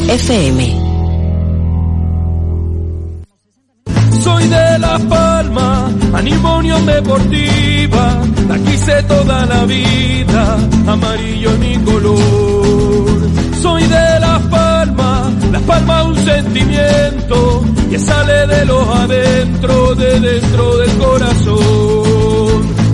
FM. Soy de La Palma, animo Unión Deportiva, la quise toda la vida, amarillo es mi color. Soy de La Palma, La Palma un sentimiento que sale de los adentro, de dentro del corazón.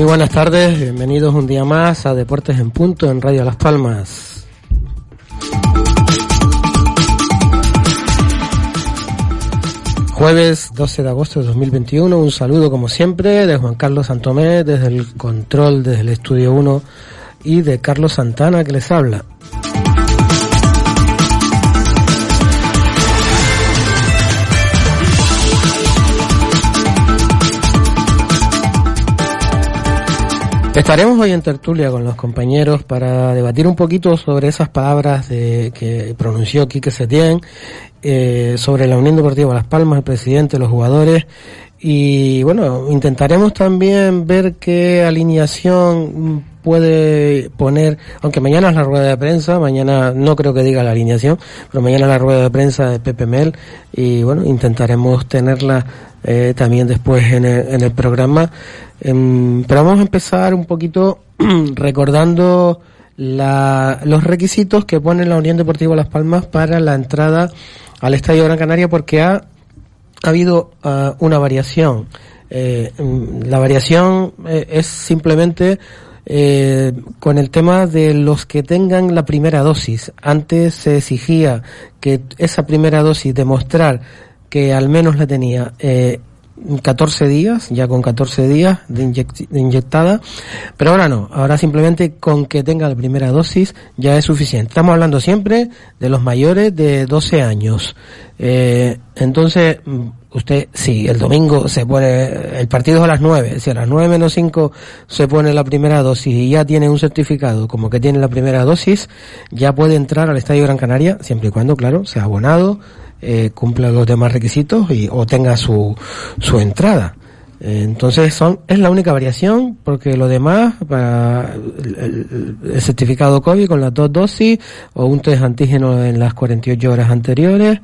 Muy buenas tardes, bienvenidos un día más a Deportes en Punto en Radio Las Palmas. Jueves 12 de agosto de 2021, un saludo como siempre de Juan Carlos Santomé desde el control, desde el estudio 1 y de Carlos Santana que les habla. Estaremos hoy en tertulia con los compañeros para debatir un poquito sobre esas palabras de, que pronunció Quique Setién, eh, sobre la Unión Deportiva Las Palmas, el presidente, los jugadores, y bueno, intentaremos también ver qué alineación puede poner, aunque mañana es la rueda de prensa, mañana no creo que diga la alineación, pero mañana la rueda de prensa de Pepe Mel y bueno, intentaremos tenerla eh, también después en el, en el programa. Em, pero vamos a empezar un poquito recordando la, los requisitos que pone la Unión Deportiva Las Palmas para la entrada al Estadio Gran Canaria porque ha, ha habido uh, una variación. Eh, em, la variación eh, es simplemente eh, con el tema de los que tengan la primera dosis. Antes se exigía que esa primera dosis demostrar que al menos la tenía 14 días, ya con 14 días de, inyectada, pero ahora no, ahora simplemente con que tenga la primera dosis ya es suficiente. Estamos hablando siempre de los mayores de 12 años. Eh, entonces, usted, si el domingo se pone, el partido es a las 9, si a las 9 menos 5 se pone la primera dosis y ya tiene un certificado como que tiene la primera dosis, ya puede entrar al Estadio Gran Canaria, siempre y cuando, claro, sea abonado, eh, cumpla los demás requisitos y, o tenga su, su entrada. Entonces son, es la única variación porque lo demás, para el, certificado COVID con las dos dosis o un test antígeno en las 48 horas anteriores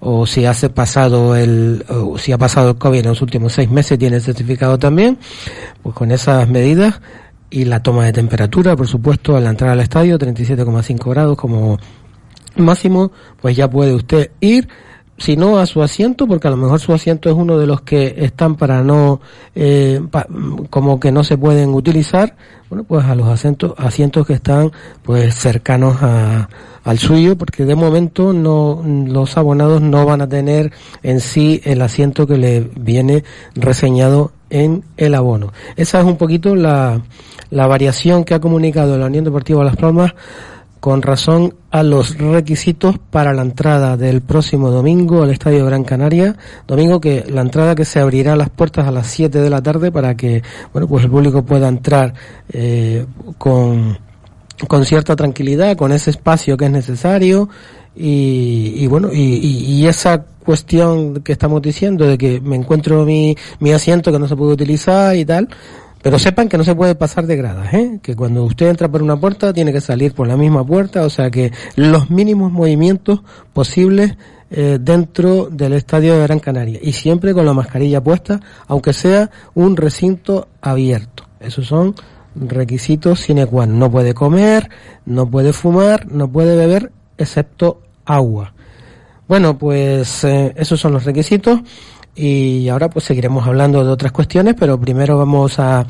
o si hace pasado el, o si ha pasado el COVID en los últimos seis meses tiene el certificado también, pues con esas medidas y la toma de temperatura, por supuesto, al entrar al estadio, 37,5 grados como máximo, pues ya puede usted ir, si no a su asiento, porque a lo mejor su asiento es uno de los que están para no, eh, pa, como que no se pueden utilizar, bueno, pues a los asientos, asientos que están pues cercanos a, al suyo, porque de momento no, los abonados no van a tener en sí el asiento que le viene reseñado en el abono. Esa es un poquito la, la variación que ha comunicado la Unión Deportiva Las Palmas con razón a los requisitos para la entrada del próximo domingo al Estadio Gran Canaria, domingo que la entrada que se abrirá las puertas a las 7 de la tarde para que, bueno, pues el público pueda entrar eh, con, con cierta tranquilidad, con ese espacio que es necesario. Y, y bueno, y, y, y esa cuestión que estamos diciendo de que me encuentro mi, mi asiento que no se puede utilizar y tal, pero sepan que no se puede pasar de gradas, ¿eh? que cuando usted entra por una puerta tiene que salir por la misma puerta, o sea que los mínimos movimientos posibles eh, dentro del estadio de Gran Canaria y siempre con la mascarilla puesta, aunque sea un recinto abierto. Esos son requisitos sine qua non. No puede comer, no puede fumar, no puede beber, excepto agua. Bueno, pues eh, esos son los requisitos y ahora pues seguiremos hablando de otras cuestiones, pero primero vamos a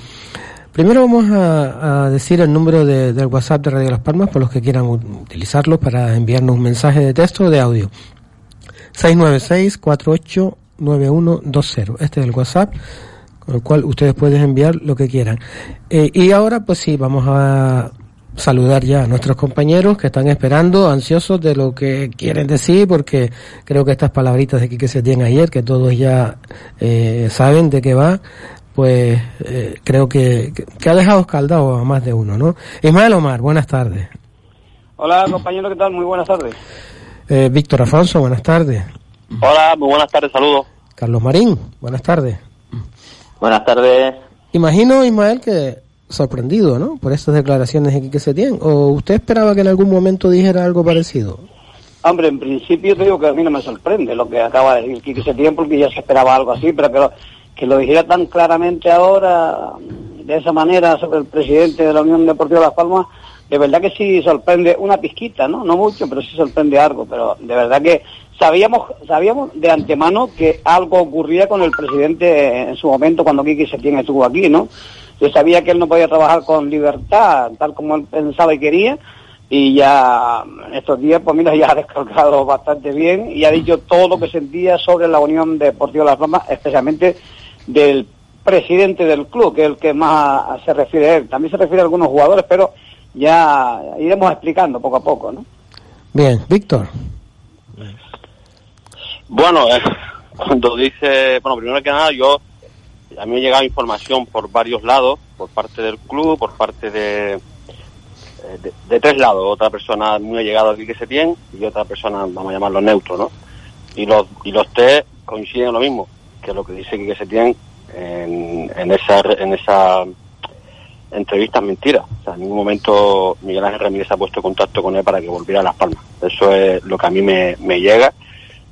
primero vamos a, decir el número de, del WhatsApp de Radio Las Palmas por los que quieran utilizarlo para enviarnos un mensaje de texto o de audio. 696 48 9120. Este es el WhatsApp con el cual ustedes pueden enviar lo que quieran. Eh, y ahora, pues sí, vamos a saludar ya a nuestros compañeros que están esperando, ansiosos de lo que quieren decir, porque creo que estas palabritas de aquí que se tienen ayer, que todos ya eh, saben de qué va, pues eh, creo que, que, ha dejado escaldado a más de uno, ¿no? Ismael Omar, buenas tardes. Hola compañero, ¿qué tal? Muy buenas tardes. Eh, Víctor Afonso, buenas tardes. Hola, muy buenas tardes, saludos. Carlos Marín, buenas tardes. Buenas tardes. Imagino, Ismael, que sorprendido, ¿no? Por estas declaraciones de Quique Setién. ¿O usted esperaba que en algún momento dijera algo parecido? Hombre, en principio te digo que a mí no me sorprende lo que acaba de decir Quique Setién porque ya se esperaba algo así, pero que lo, que lo dijera tan claramente ahora, de esa manera, sobre el presidente de la Unión Deportiva de Las Palmas, de verdad que sí sorprende una pizquita, ¿no? No mucho, pero sí sorprende algo, pero de verdad que sabíamos sabíamos de antemano que algo ocurría con el presidente en su momento cuando Quique Setién estuvo aquí, ¿no? Yo sabía que él no podía trabajar con libertad, tal como él pensaba y quería, y ya en estos días, pues mira, ya ha descargado bastante bien y ha dicho todo lo que sentía sobre la Unión Deportiva de Las Palmas, especialmente del presidente del club, que es el que más se refiere a él. También se refiere a algunos jugadores, pero ya iremos explicando poco a poco, ¿no? Bien, Víctor. Bueno, eh, cuando dice, bueno, primero que nada, yo a mí me ha llegado información por varios lados, por parte del club, por parte de, eh, de, tres lados. Otra persona muy allegada aquí que se tiene y otra persona, vamos a llamarlo neutro, ¿no? Y los, y los tres coinciden en lo mismo, que lo que dice que se tiene en, en esa, en esa entrevista es mentira. O sea, en ningún momento Miguel Ángel Ramírez ha puesto contacto con él para que volviera a Las Palmas. Eso es lo que a mí me, me llega.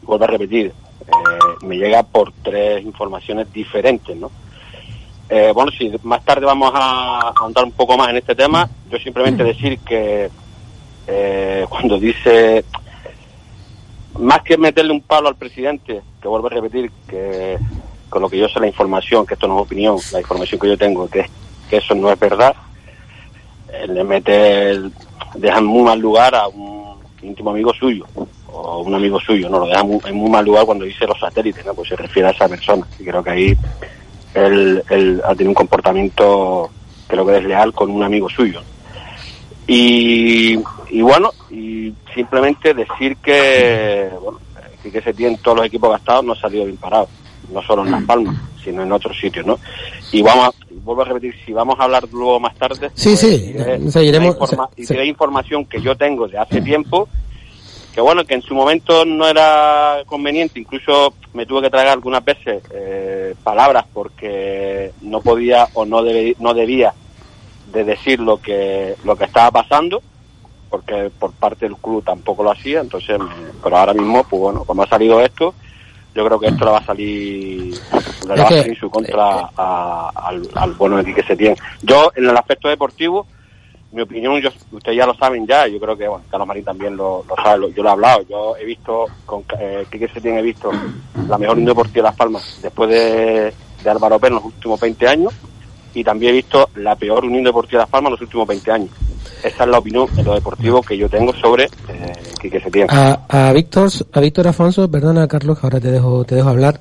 Vuelvo a repetir, eh, me llega por tres informaciones diferentes, ¿no? Eh, bueno, si más tarde vamos a ahondar un poco más en este tema, yo simplemente decir que eh, cuando dice, más que meterle un palo al presidente, que vuelvo a repetir que con lo que yo sé la información, que esto no es opinión, la información que yo tengo, que, que eso no es verdad, le mete, deja en muy mal lugar a un íntimo amigo suyo, o un amigo suyo, ¿no? Lo deja en muy mal lugar cuando dice los satélites, ¿no? Pues se refiere a esa persona. Y creo que ahí él, él ha tenido un comportamiento, creo que desleal con un amigo suyo. Y, y bueno, y simplemente decir que, bueno, que se tienen todos los equipos gastados no ha salido bien parado, no solo en Las Palmas, sino en otros sitios, ¿no? Y vamos a, vuelvo a repetir, si vamos a hablar luego más tarde, sí, pues, sí, seguiremos, informa se, diré información que yo tengo de hace tiempo que bueno, que en su momento no era conveniente, incluso me tuve que tragar algunas veces eh, palabras porque no podía o no, debe, no debía de decir lo que, lo que estaba pasando, porque por parte del club tampoco lo hacía, entonces, me, pero ahora mismo, pues bueno, como ha salido esto, yo creo que esto le va a salir, le va a salir en su contra a, al, al bueno de que se tiene. Yo, en el aspecto deportivo, mi opinión, yo, ustedes ya lo saben ya, yo creo que, bueno, Carlos Marín también lo, sabe, lo, yo lo he hablado, yo he visto, con eh, Quique Setién he visto la mejor Unión Deportiva de Las Palmas después de, de Álvaro Pérez en los últimos 20 años y también he visto la peor Unión Deportiva de Las Palmas en los últimos 20 años. Esa es la opinión en lo deportivo que yo tengo sobre eh, Quique Setién. A, a Víctor, a Víctor Afonso, perdona Carlos, ahora te dejo, te dejo hablar.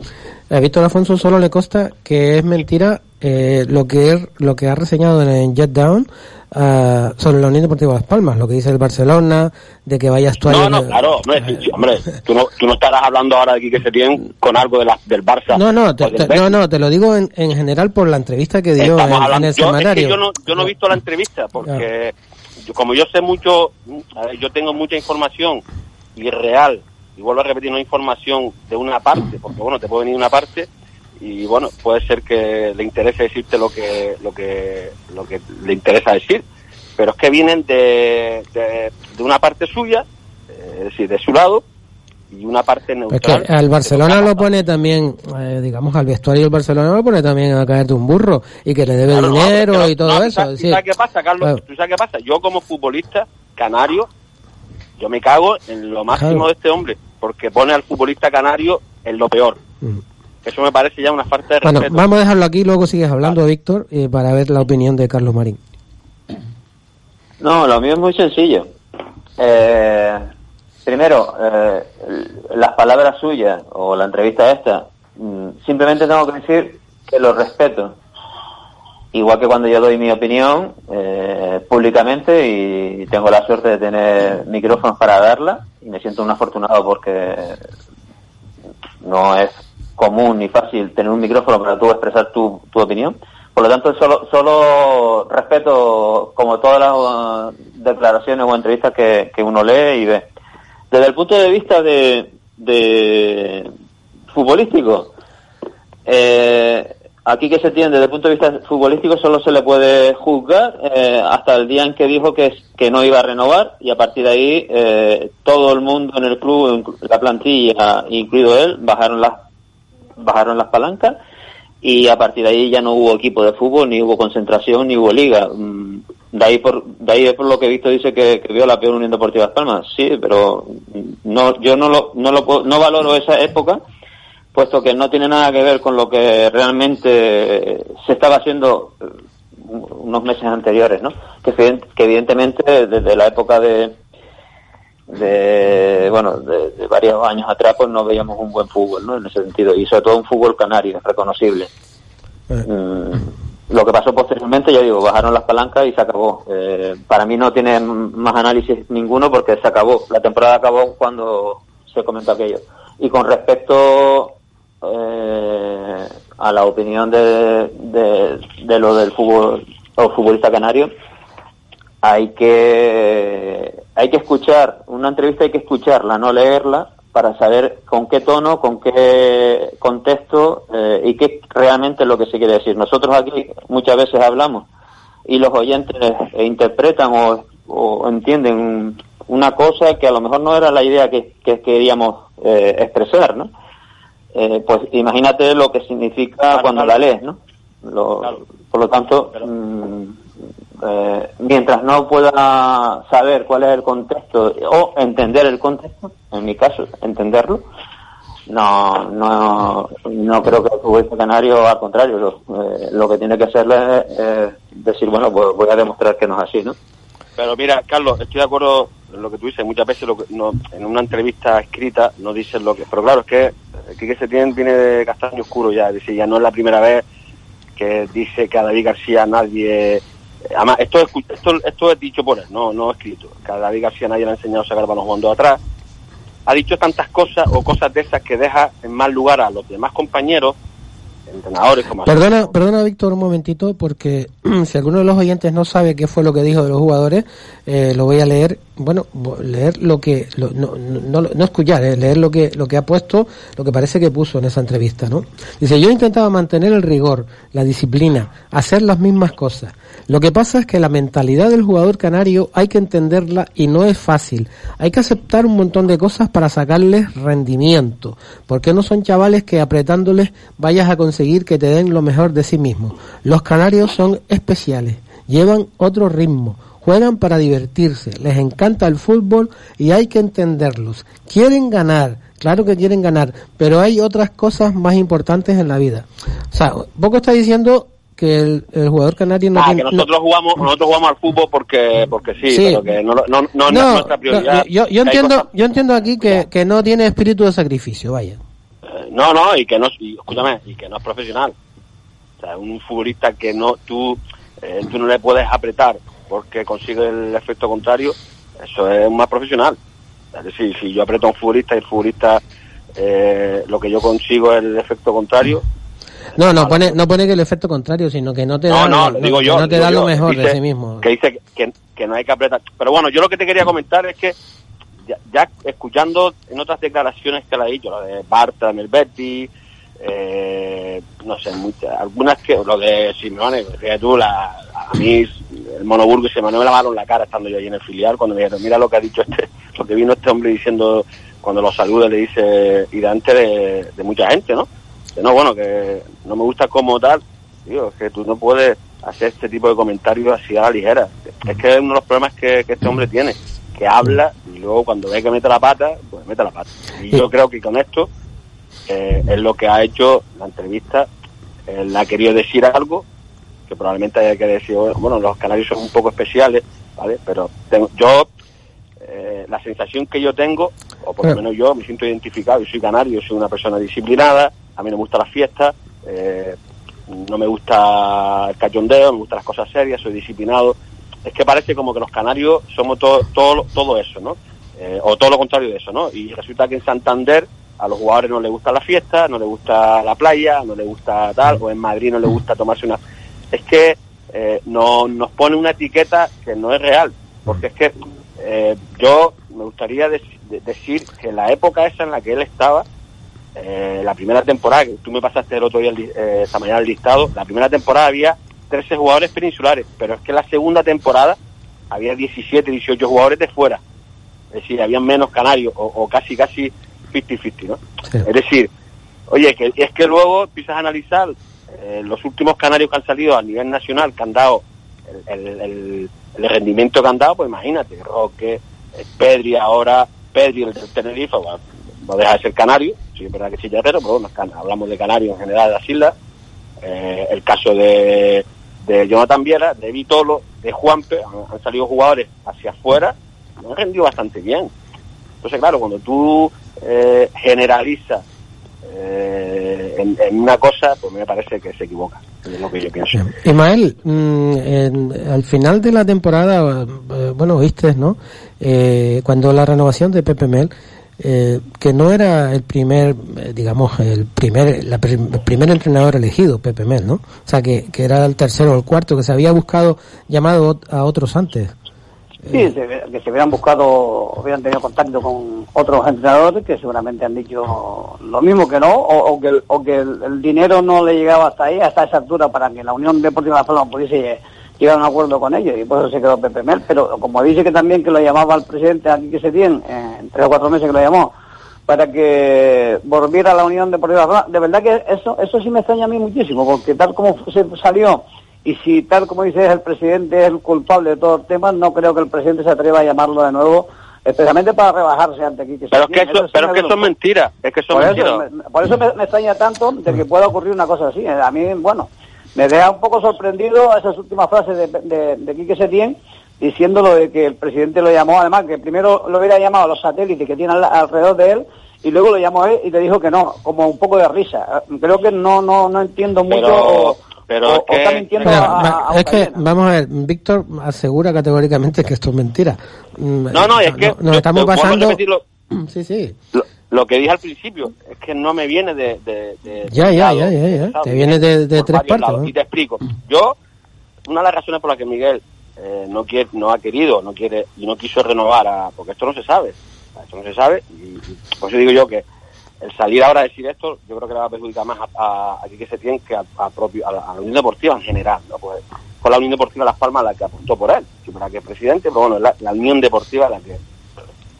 a Víctor Afonso solo le consta que es mentira eh, lo que lo que ha reseñado en Jet Down uh, sobre la Unión Deportiva Las Palmas, lo que dice el Barcelona, de que vaya a actuar... No, no, claro, no es, sí, hombre, tú no, tú no estarás hablando ahora de Quique Setién con algo de la, del Barça. No, no, te, te, no, no, te lo digo en, en, general por la entrevista que dio en, hablando, en, el yo, semanario. Es que yo, no, yo no he visto la entrevista porque yo, como yo sé mucho, yo tengo mucha información irreal y vuelvo a repetir, una información de una parte, porque bueno, te puede venir una parte y bueno, puede ser que le interese decirte lo que, lo que, lo que le interesa decir, pero es que vienen de, de, de una parte suya, eh, es decir, de su lado, y una parte neutral. Es que al Barcelona lo pone también, eh, digamos, al vestuario del Barcelona lo pone también a caer de un burro y que le debe claro, dinero no, y todo no, eso. ¿sabes, sí. ¿Sabes qué pasa, Carlos? Claro. ¿Tú sabes qué pasa? Yo como futbolista canario, yo me cago en lo máximo claro. de este hombre, porque pone al futbolista canario en lo peor. Mm. Eso me parece ya una falta de bueno, respeto. Vamos a dejarlo aquí, luego sigues hablando, Víctor, eh, para ver la opinión de Carlos Marín. No, lo mío es muy sencillo. Eh, primero, eh, las palabras suyas o la entrevista esta, mm, simplemente tengo que decir que lo respeto. Igual que cuando yo doy mi opinión eh, públicamente y tengo la suerte de tener micrófonos para darla y me siento un afortunado porque no es común ni fácil tener un micrófono para tú expresar tu, tu opinión. Por lo tanto, solo, solo respeto como todas las uh, declaraciones o entrevistas que, que uno lee y ve. Desde el punto de vista de, de futbolístico, eh, aquí que se tiene desde el punto de vista futbolístico solo se le puede juzgar eh, hasta el día en que dijo que, que no iba a renovar y a partir de ahí eh, todo el mundo en el club, la plantilla, incluido él, bajaron las bajaron las palancas y a partir de ahí ya no hubo equipo de fútbol, ni hubo concentración, ni hubo liga. Mm, de ahí por, de ahí por lo que he visto dice que, que vio la peor Unión Deportiva de Palmas. Sí, pero no, yo no lo, no lo no valoro esa época, puesto que no tiene nada que ver con lo que realmente se estaba haciendo eh, unos meses anteriores, ¿no? Que evidentemente desde la época de, de bueno de, varios años atrás pues no veíamos un buen fútbol no en ese sentido. Y sobre todo un fútbol canario reconocible. Eh. mm, lo que pasó posteriormente ya digo bajaron las palancas y se acabó. Eh, para mí no tiene más análisis ninguno porque se acabó. La temporada acabó cuando se comentó aquello. Y con respecto eh, a la opinión de, de, de lo del fútbol o futbolista canario hay que hay que escuchar una entrevista hay que escucharla no leerla para saber con qué tono con qué contexto eh, y qué realmente es lo que se quiere decir. Nosotros aquí muchas veces hablamos y los oyentes interpretan o, o entienden una cosa que a lo mejor no era la idea que, que queríamos eh, expresar no eh, pues imagínate lo que significa cuando la lees no por lo tanto mm, eh, mientras no pueda saber cuál es el contexto o entender el contexto, en mi caso, entenderlo, no, no, no creo que el futbolista canario, al contrario, lo, eh, que tiene que hacerle es decir, bueno, pues voy a demostrar que no es así, ¿no? Pero mira, Carlos, estoy de acuerdo en lo que tú dices, muchas veces lo que, no, en una entrevista escrita no dices lo que... Pero claro, es que que se tiene viene de castaño oscuro ya, es decir, ya no es la primera vez que dice que a David García nadie Además, esto es, esto, esto es dicho por él, no, no escrito. Cada David García nadie le ha enseñado a sacar balón jugando atrás. Ha dicho tantas cosas o cosas de esas que deja en mal lugar a los demás compañeros entrenadores como perdona perdona Víctor un momentito porque si alguno de los oyentes no sabe qué fue lo que dijo de los jugadores eh, lo voy a leer bueno leer lo que no, no, no, escuchar eh, leer lo que lo que ha puesto lo que parece que puso en esa entrevista no dice yo intentaba mantener el rigor la disciplina hacer las mismas cosas lo que pasa es que la mentalidad del jugador canario hay que entenderla y no es fácil. Hay que aceptar un montón de cosas para sacarles rendimiento, porque no son chavales que apretándoles vayas a conseguir que te den lo mejor de sí mismos. Los canarios son especiales, llevan otro ritmo, juegan para divertirse, les encanta el fútbol y hay que entenderlos. Quieren ganar, claro que quieren ganar, pero hay otras cosas más importantes en la vida. O sea, poco está diciendo que el, jugador canario no ah, que nosotros jugamos nosotros jugamos al fútbol porque porque sí, pero que no, no, no, es nuestra prioridad. yo, yo entiendo yo entiendo aquí que, que no tiene espíritu de sacrificio vaya. Eh, no no y que no y, escúchame y que no es profesional. O sea un futbolista que no tú eh, tú no le puedes apretar porque consigue el efecto contrario eso es más profesional es decir si yo aprieto a un futbolista y el futbolista eh, lo que yo consigo es el efecto contrario no, no pone, no pone que el efecto contrario, sino que no te da, no, digo yo, no te da lo mejor de sí mismo. Que dice que, que, no hay que apretar. Pero bueno, yo lo que te quería comentar es que ya, escuchando en otras declaraciones que le ha dicho, la de Barta, Melberti, eh, no sé, muchas, algunas que, lo de Simeone, fíjate tú, la, a mí el monoburgo y Simeone me lavaron la cara estando yo ahí en el filial cuando me dijeron, mira lo que ha dicho este, lo que vino este hombre diciendo cuando lo saluda le dice, y delante de, de mucha gente, ¿no? que no, bueno, que no me gusta como tal, digo, que tú no puedes hacer este tipo de comentarios así a la ligera. Es que es uno de los problemas que, este hombre tiene, que habla y luego cuando ve que mete la pata, pues mete la pata. Y yo creo que con esto eh, es lo que ha hecho la entrevista. Él ha querido decir algo que probablemente haya que decir, bueno, los canarios son un poco especiales, ¿vale? Pero yo, eh, la sensación que yo tengo, o por lo menos yo me siento identificado, yo soy canario, soy una persona disciplinada, a mí no me gusta la fiesta, eh, no me gusta el cachondeo, me gustan las cosas serias, soy disciplinado. Es que parece como que los canarios somos todo, todo, todo eso, ¿no? Eh, o todo lo contrario de eso, ¿no? Y resulta que en Santander a los jugadores no les gusta la fiesta, no les gusta la playa, no les gusta tal, o en Madrid no les gusta tomarse una... Es que eh, no, nos pone una etiqueta que no es real, porque es que eh, yo me gustaría decir que la época esa en la que él estaba, eh, la primera temporada, que tú me pasaste el otro día, eh, esta mañana el listado, la primera temporada había 13 jugadores peninsulares, pero es que la segunda temporada había 17, 18 jugadores de fuera. Es decir, habían menos canarios, o, casi, casi 50-50, ¿no? Es decir, oye, que es que luego empiezas a analizar eh, los últimos canarios que han salido a nivel nacional, que han dado el, rendimiento que han dado, pues imagínate, Roque, Pedri ahora, Pedri el Tenerife, no deja de ser canario, sí es verdad que sí pero bueno, hablamos de canarios en general de las islas, eh, el caso de, de Jonathan Viera, de Vitolo, de Juanpe, han, salido jugadores hacia afuera, han rendido bastante bien. Entonces, claro, cuando tú eh, generalizas eh, en, una cosa, pues me parece que se equivoca, es lo que yo pienso. Ismael, mm, al final de la temporada, eh, bueno, viste, ¿no? Eh, cuando la renovación de Pepe Mel, eh, que no era el primer, eh, digamos, el primer, la, el primer entrenador elegido, Pepe Mel, ¿no? O sea, que era el tercero o el cuarto, que se había buscado, llamado a otros antes. Sí, que se hubieran buscado, hubieran tenido contacto con otros entrenadores que seguramente han dicho lo mismo que no, o, que, el, o que el, dinero no le llegaba hasta ahí, hasta esa altura, para que la Unión Deportiva de La Palma pudiese llegar a un acuerdo con ellos, y por eso se quedó Pepe Mel. Pero como dice que también que lo llamaba al presidente aquí que se tiene, en tres o cuatro meses que lo llamó, para que volviera a la Unión Deportiva de de verdad que eso, eso sí me extraña a mí muchísimo, porque tal como se salió y si tal como dices el presidente es el culpable de todo el tema, no creo que el presidente se atreva a llamarlo de nuevo, especialmente para rebajarse ante aquí. pero, es que eso, pero es que eso es mentira, es que eso por Eso, me, por eso me, extraña tanto de que pueda ocurrir una cosa así. A mí, bueno, me deja un poco sorprendido esas últimas frases de, de, de Quique Setién diciéndolo de que el presidente lo llamó, además que primero lo hubiera llamado a los satélites que tienen alrededor de él y luego lo llamó él y le dijo que no, como un poco de risa. Creo que no no no entiendo mucho pero es que, vamos a ver, Víctor asegura categóricamente que esto es mentira. Mm, no, no, es que nos estamos pasando. Sí, sí. Lo, que dije al principio es que no me viene de. de, ya, ya, ya, ya, Te viene de, tres partes. Y te explico. Yo, una de las razones por las que Miguel eh, no quiere, no ha querido, no quiere y no quiso renovar, a, porque esto no se sabe. Esto no se sabe. Y, por eso digo yo que el salir ahora a decir esto, yo creo que le va a perjudicar más a, que se tiene que a, propio, a, la, Unión Deportiva en general. ¿no? Pues, fue la Unión Deportiva Las Palmas la que apostó por él, sí, para que es presidente, pero bueno, la, la Unión Deportiva la que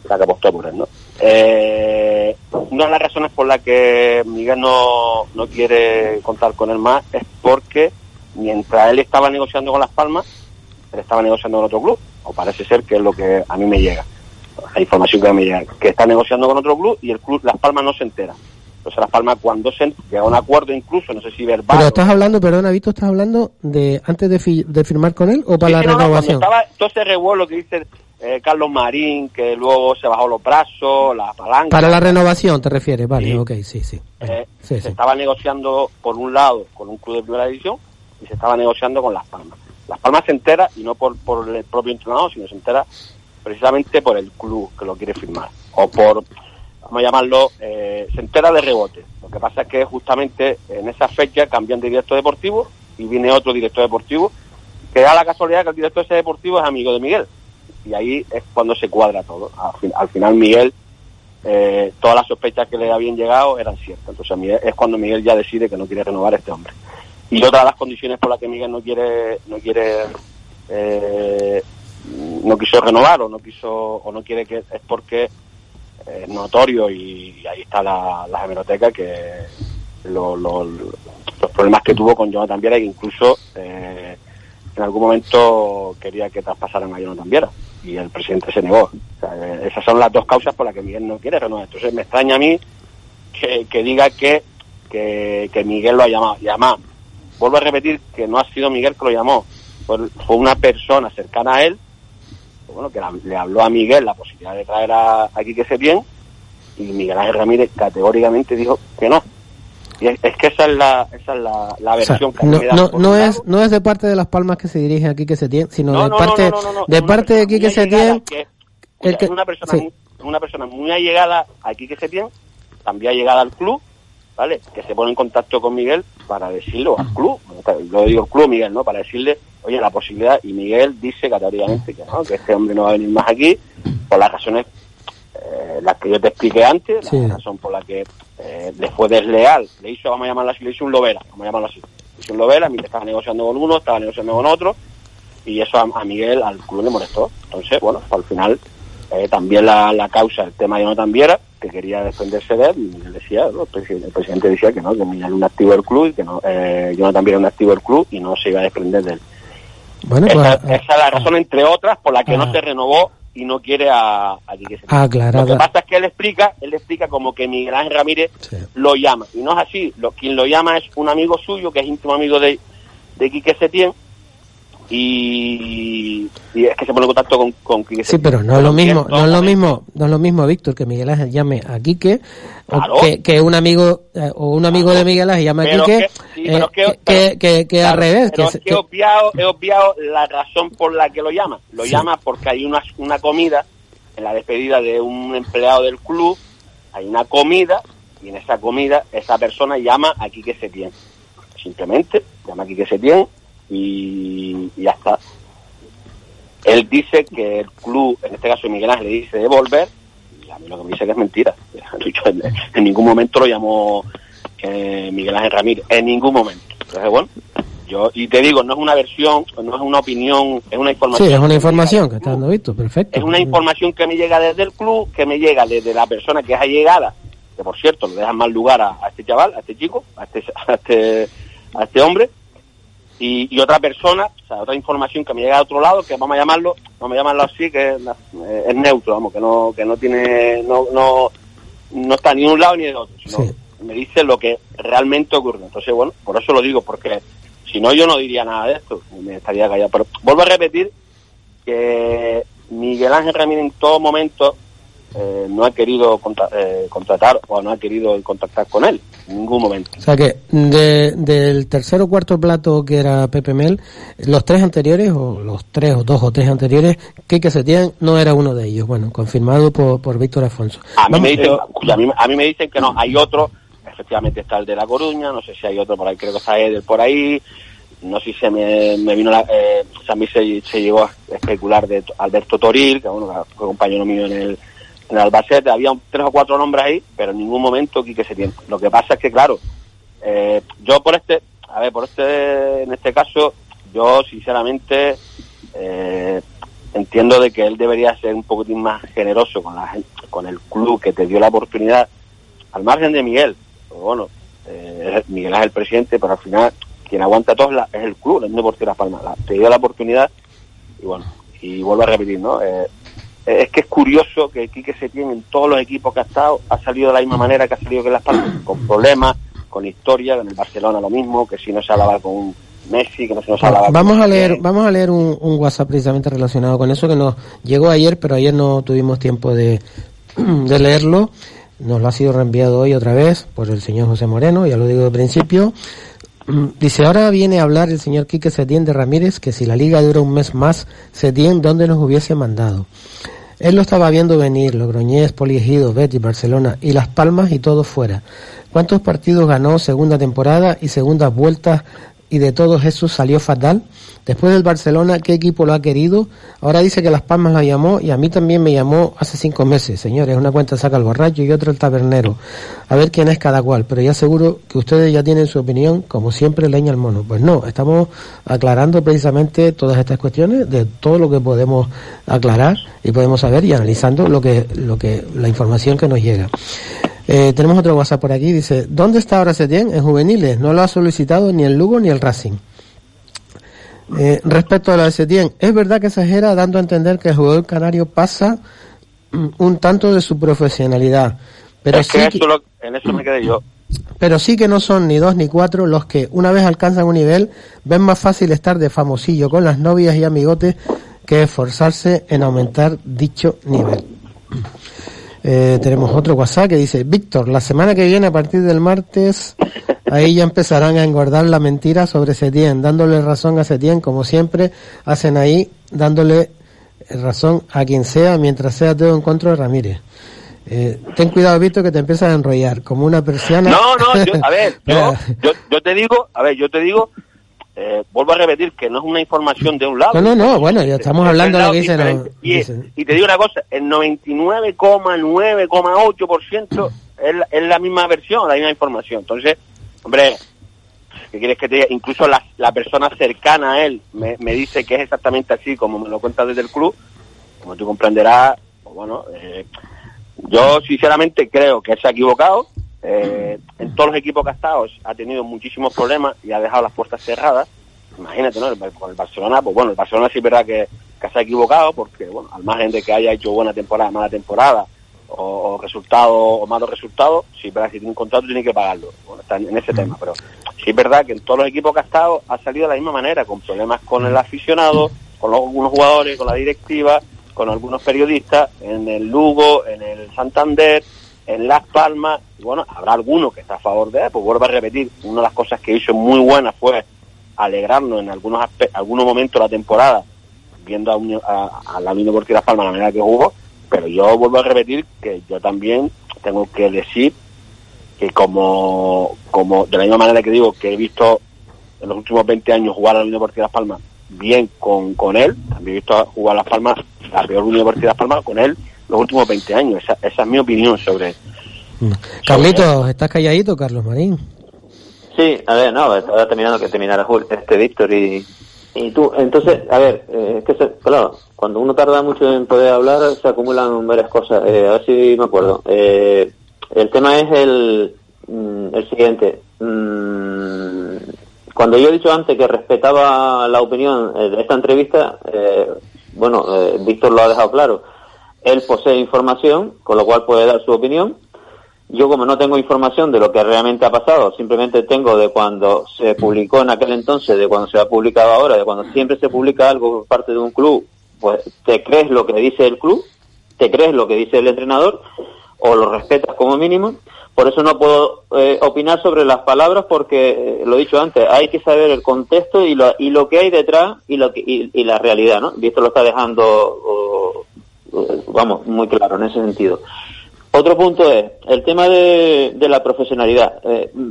la que apostó por él. ¿no? Eh, una de las razones por las que Miguel no, no quiere contar con él más es porque mientras él estaba negociando con Las Palmas, él estaba negociando con otro club, o parece ser que es lo que a mí me llega la información que me llega, que está negociando con otro club y el club Las Palmas no se entera. Entonces Las Palmas cuando se llega a un acuerdo incluso, no sé si verbal... Pero estás hablando, perdona, Víctor, ¿estás hablando de antes de, de firmar con él o para la renovación? No, estaba todo ese revuelo que dice eh, Carlos Marín, que luego se bajó los brazos, la palanca... Para la renovación te refieres, vale, ok, sí, sí. Eh, se estaba negociando por un lado con un club de primera división y se estaba negociando con Las Palmas. Las Palmas se entera, y no por, por el propio entrenador, sino se entera precisamente por el club que lo quiere firmar. O por, vamos a llamarlo, eh, se entera de rebote. Lo que pasa es que justamente en esa fecha cambian de director deportivo y viene otro director deportivo que da la casualidad que el director ese deportivo es amigo de Miguel. Y ahí es cuando se cuadra todo. Al, final Miguel, eh, todas las sospechas que le habían llegado eran ciertas. Entonces es cuando Miguel ya decide que no quiere renovar este hombre. Y otra de las condiciones por las que Miguel no quiere, no quiere eh, no quiso renovar o no quiso o no quiere que es porque es notorio y, ahí está la, hemeroteca que los problemas que tuvo con Jonathan Viera que incluso eh, en algún momento quería que traspasaran a Jonathan Viera y el presidente se negó. Eh, esas son las dos causas por las que Miguel no quiere renovar. Entonces me extraña a mí que, diga que, que, Miguel lo ha llamado. Y además, vuelvo a repetir que no ha sido Miguel que lo llamó, fue una persona cercana a él bueno, que le habló a Miguel la posibilidad de traer a, a Quique Setién y Miguel Ángel Ramírez categóricamente dijo que no. Y es, que esa es la, esa es la, versión que no, me da no, no es no es de parte de las palmas que se dirige a Quique Setién, sino de parte de parte de Quique Setién. es una persona, muy, una persona muy allegada a Quique Setién, también allegada al club, ¿vale? Que se pone en contacto con Miguel para decirlo al club, lo digo al club Miguel, ¿no? Para decirle, oye, la posibilidad, y Miguel dice categóricamente que no, que este hombre no va a venir más aquí, por las razones eh, las que yo te expliqué antes, la razón por la que eh, le fue desleal, le hizo, vamos a llamarlo así, le hizo un lobera, vamos a llamarlo así, le hizo un lobera, Miguel estaba negociando con uno, estaba negociando con otro, y eso a, Miguel, al club le molestó. Entonces, bueno, al final eh, también la, la causa, el tema de Jonathan Viera, que quería defenderse de él, y decía, el, presidente, decía que no, que Miguel era un activo del club y que no, eh, Jonathan era un activo del club y no se iba a desprender de él. Bueno, esa, pues, esa, es la razón, entre otras, por la que no ah. se renovó y no quiere a, a Ah, claro. Lo que pasa es que él explica, él explica como que Miguel Ángel Ramírez lo llama. Y no es así. Lo, quien lo llama es un amigo suyo, que es íntimo amigo de, de Quique Setién, y, es que se pone en contacto con, con Quique. Sí, pero no es lo mismo, no es lo mismo, no es lo mismo, Víctor, que Miguel Ángel llame a Quique, que, que, un amigo eh, o un amigo de Miguel Ángel llame a Quique, que, que, que, al revés. Pero que, he, obviado, he obviado la razón por la que lo llama. Lo llama porque hay una, una comida, en la despedida de un empleado del club, hay una comida, y en esa comida esa persona llama a Quique Setién. Simplemente llama a Quique Setién y, ya está. Él dice que el club, en este caso Miguel Ángel, le dice devolver, y a mí lo que me dice que es mentira. en, ningún momento lo llamó eh, Miguel Ángel Ramírez, en ningún momento. Entonces, bueno, yo, y te digo, no es una versión, no es una opinión, es una información. Sí, es una información que está dando visto, perfecto. Es una información que me llega desde el club, que me llega desde la persona que es allegada, que por cierto, le dejan mal lugar a, este chaval, a este chico, a este, a este, a este hombre, y, otra persona, o sea, otra información que me llega de otro lado, que vamos a llamarlo, vamos a llamarlo así, que es, eh, neutro, vamos, que no, que no tiene, no, no, no está ni de un lado ni de otro, sino me dice lo que realmente ocurre. Entonces, bueno, por eso lo digo, porque si no yo no diría nada de esto, me estaría callado. Pero vuelvo a repetir que Miguel Ángel Ramírez en todo momento eh, no ha querido eh, contratar o no ha querido contactar con él en ningún momento. O sea que del tercer o cuarto plato que era Pepe Mel, los tres anteriores o los tres o dos o tres anteriores, que se tienen no era uno de ellos. Bueno, confirmado por, por Víctor Afonso. A mí, me dicen, a, mí, me dicen que no, hay otro, efectivamente está el de La Coruña, no sé si hay otro por ahí, creo que está Eder por ahí, no sé si se me, vino la, eh, a mí se, se, llegó a especular de Alberto Toril, que bueno, fue compañero mío en el en Albacete había tres o cuatro nombres ahí, pero en ningún momento Quique Setién. Lo que pasa es que, claro, eh, yo por este, a ver, por este, en este caso, yo sinceramente eh, entiendo de que él debería ser un poquitín más generoso con la con el club que te dio la oportunidad, al margen de Miguel. Bueno, eh, Miguel es el presidente, pero al final quien aguanta todo es, el club, el Deportivo Las Palmas. te dio la oportunidad y bueno, y vuelvo a repetir, ¿no? Es que es curioso que Quique Setién en todos los equipos que ha estado ha salido de la misma manera que ha salido que en Las Palmas, con problemas, con historia, en el Barcelona lo mismo, que si no se hablaba con Messi, que no se nos hablaba vamos a leer Vamos a leer un, WhatsApp precisamente relacionado con eso que nos llegó ayer, pero ayer no tuvimos tiempo de, de leerlo. Nos lo ha sido reenviado hoy otra vez por el señor José Moreno, ya lo digo de principio. Dice, ahora viene a hablar el señor Quique Setién de Ramírez que si la liga dura un mes más, Setién, ¿dónde nos hubiese mandado? Él lo estaba viendo venir, Logroñés, Poliegido, Betis, Barcelona y Las Palmas y todo fuera. ¿Cuántos partidos ganó segunda temporada y segundas vueltas y de todos esos salió fatal? Después del Barcelona, ¿qué equipo lo ha querido? Ahora dice que Las Palmas la llamó y a mí también me llamó hace cinco meses. Señores, una cuenta saca el borracho y otra el tabernero. A ver quién es cada cual, pero ya seguro que ustedes ya tienen su opinión, como siempre, leña al mono. Pues no, estamos aclarando precisamente todas estas cuestiones de todo lo que podemos aclarar y podemos saber y analizando lo que, lo que, la información que nos llega. Eh, tenemos otro WhatsApp por aquí, dice, ¿dónde está ahora Setién? En juveniles, no lo ha solicitado ni el Lugo ni el Racing. Eh, respecto a la de Setién, es verdad que exagera dando a entender que el jugador canario pasa mm, un tanto de su profesionalidad. Pero sí que en eso me quedé yo. Pero sí que no son ni dos ni cuatro los que, una vez alcanzan un nivel, ven más fácil estar de famosillo con las novias y amigotes que esforzarse en aumentar dicho nivel. Eh, tenemos otro WhatsApp que dice, Víctor, la semana que viene a partir del martes, ahí ya empezarán a engordar la mentira sobre Setién, dándole razón a Setién, como siempre hacen ahí, dándole razón a quien sea, mientras sea todo en contra de Ramírez. Eh, ten cuidado, Víctor, que te empiezas a enrollar como una persiana. No, no, yo, a ver, yo, yo, yo te digo, a ver, yo te digo, eh, vuelvo a repetir que no es una información de un lado. No, no, no, bueno, ya estamos hablando de lo que dicen. los- Y, dicen. y te digo una cosa, el 99,9,8% es, la- es la misma versión, la misma información. Entonces, hombre, ¿qué quieres que te diga? Incluso la, la persona cercana a él me, me dice que es exactamente así como me lo cuenta desde el club. Como tú comprenderás, pues bueno, eh, yo sinceramente creo que se ha equivocado. Eh, en todos los equipos que ha estado ha tenido muchísimos problemas y ha dejado las puertas cerradas. Imagínate, ¿no? Con el Barcelona, pues bueno, el Barcelona sí es verdad que, que se ha equivocado porque, bueno, al margen de que haya hecho buena temporada, mala temporada o, o resultado o malos resultados, sí es verdad que si tiene un contrato tiene que pagarlo. Bueno, está en, ese tema, pero sí es verdad que en todos los equipos que ha estado ha salido de la misma manera, con problemas con el aficionado, con algunos jugadores, con la directiva, con algunos periodistas, en el Lugo, en el Santander, en Las Palmas, bueno, habrá alguno que está a favor de él, pues vuelvo a repetir, una de las cosas que hizo muy buena fue alegrarnos en algunos algunos momentos de la temporada, viendo a, a, a la Unión Deportiva Las Palmas la manera que jugó, pero yo vuelvo a repetir que yo también tengo que decir que como, como de la misma manera que digo que he visto en los últimos 20 años jugar a la Unión Deportiva Las Palmas bien con, con él, también he visto jugar a Las Palmas, la peor Unión Deportiva Las Palmas con él los últimos 20 años. Esa, esa es mi opinión sobre Carlitos, ¿estás calladito, Carlos Marín? Sí, a ver, no, estaba terminando que terminara Jul- este Víctor y, y tú. Entonces, a ver, eh, es que, se- claro, cuando uno tarda mucho en poder hablar, se acumulan varias cosas. Eh, a ver si me acuerdo. Eh, el tema es el, mm, el siguiente. Mm, cuando yo he dicho antes que respetaba la opinión eh, de esta entrevista, eh, bueno, eh, Víctor lo ha dejado claro. Él posee información, con lo cual puede dar su opinión. Yo como no tengo información de lo que realmente ha pasado, simplemente tengo de cuando se publicó en aquel entonces, de cuando se ha publicado ahora, de cuando siempre se publica algo por parte de un club, pues te crees lo que dice el club, te crees lo que dice el entrenador o lo respetas como mínimo. Por eso no puedo eh, opinar sobre las palabras porque, eh, lo he dicho antes, hay que saber el contexto y lo, y lo que hay detrás y, lo que, y, la realidad, ¿no? Y esto lo está dejando, oh, vamos, muy claro en ese sentido. Otro punto es el tema de, la profesionalidad. Eh, mm,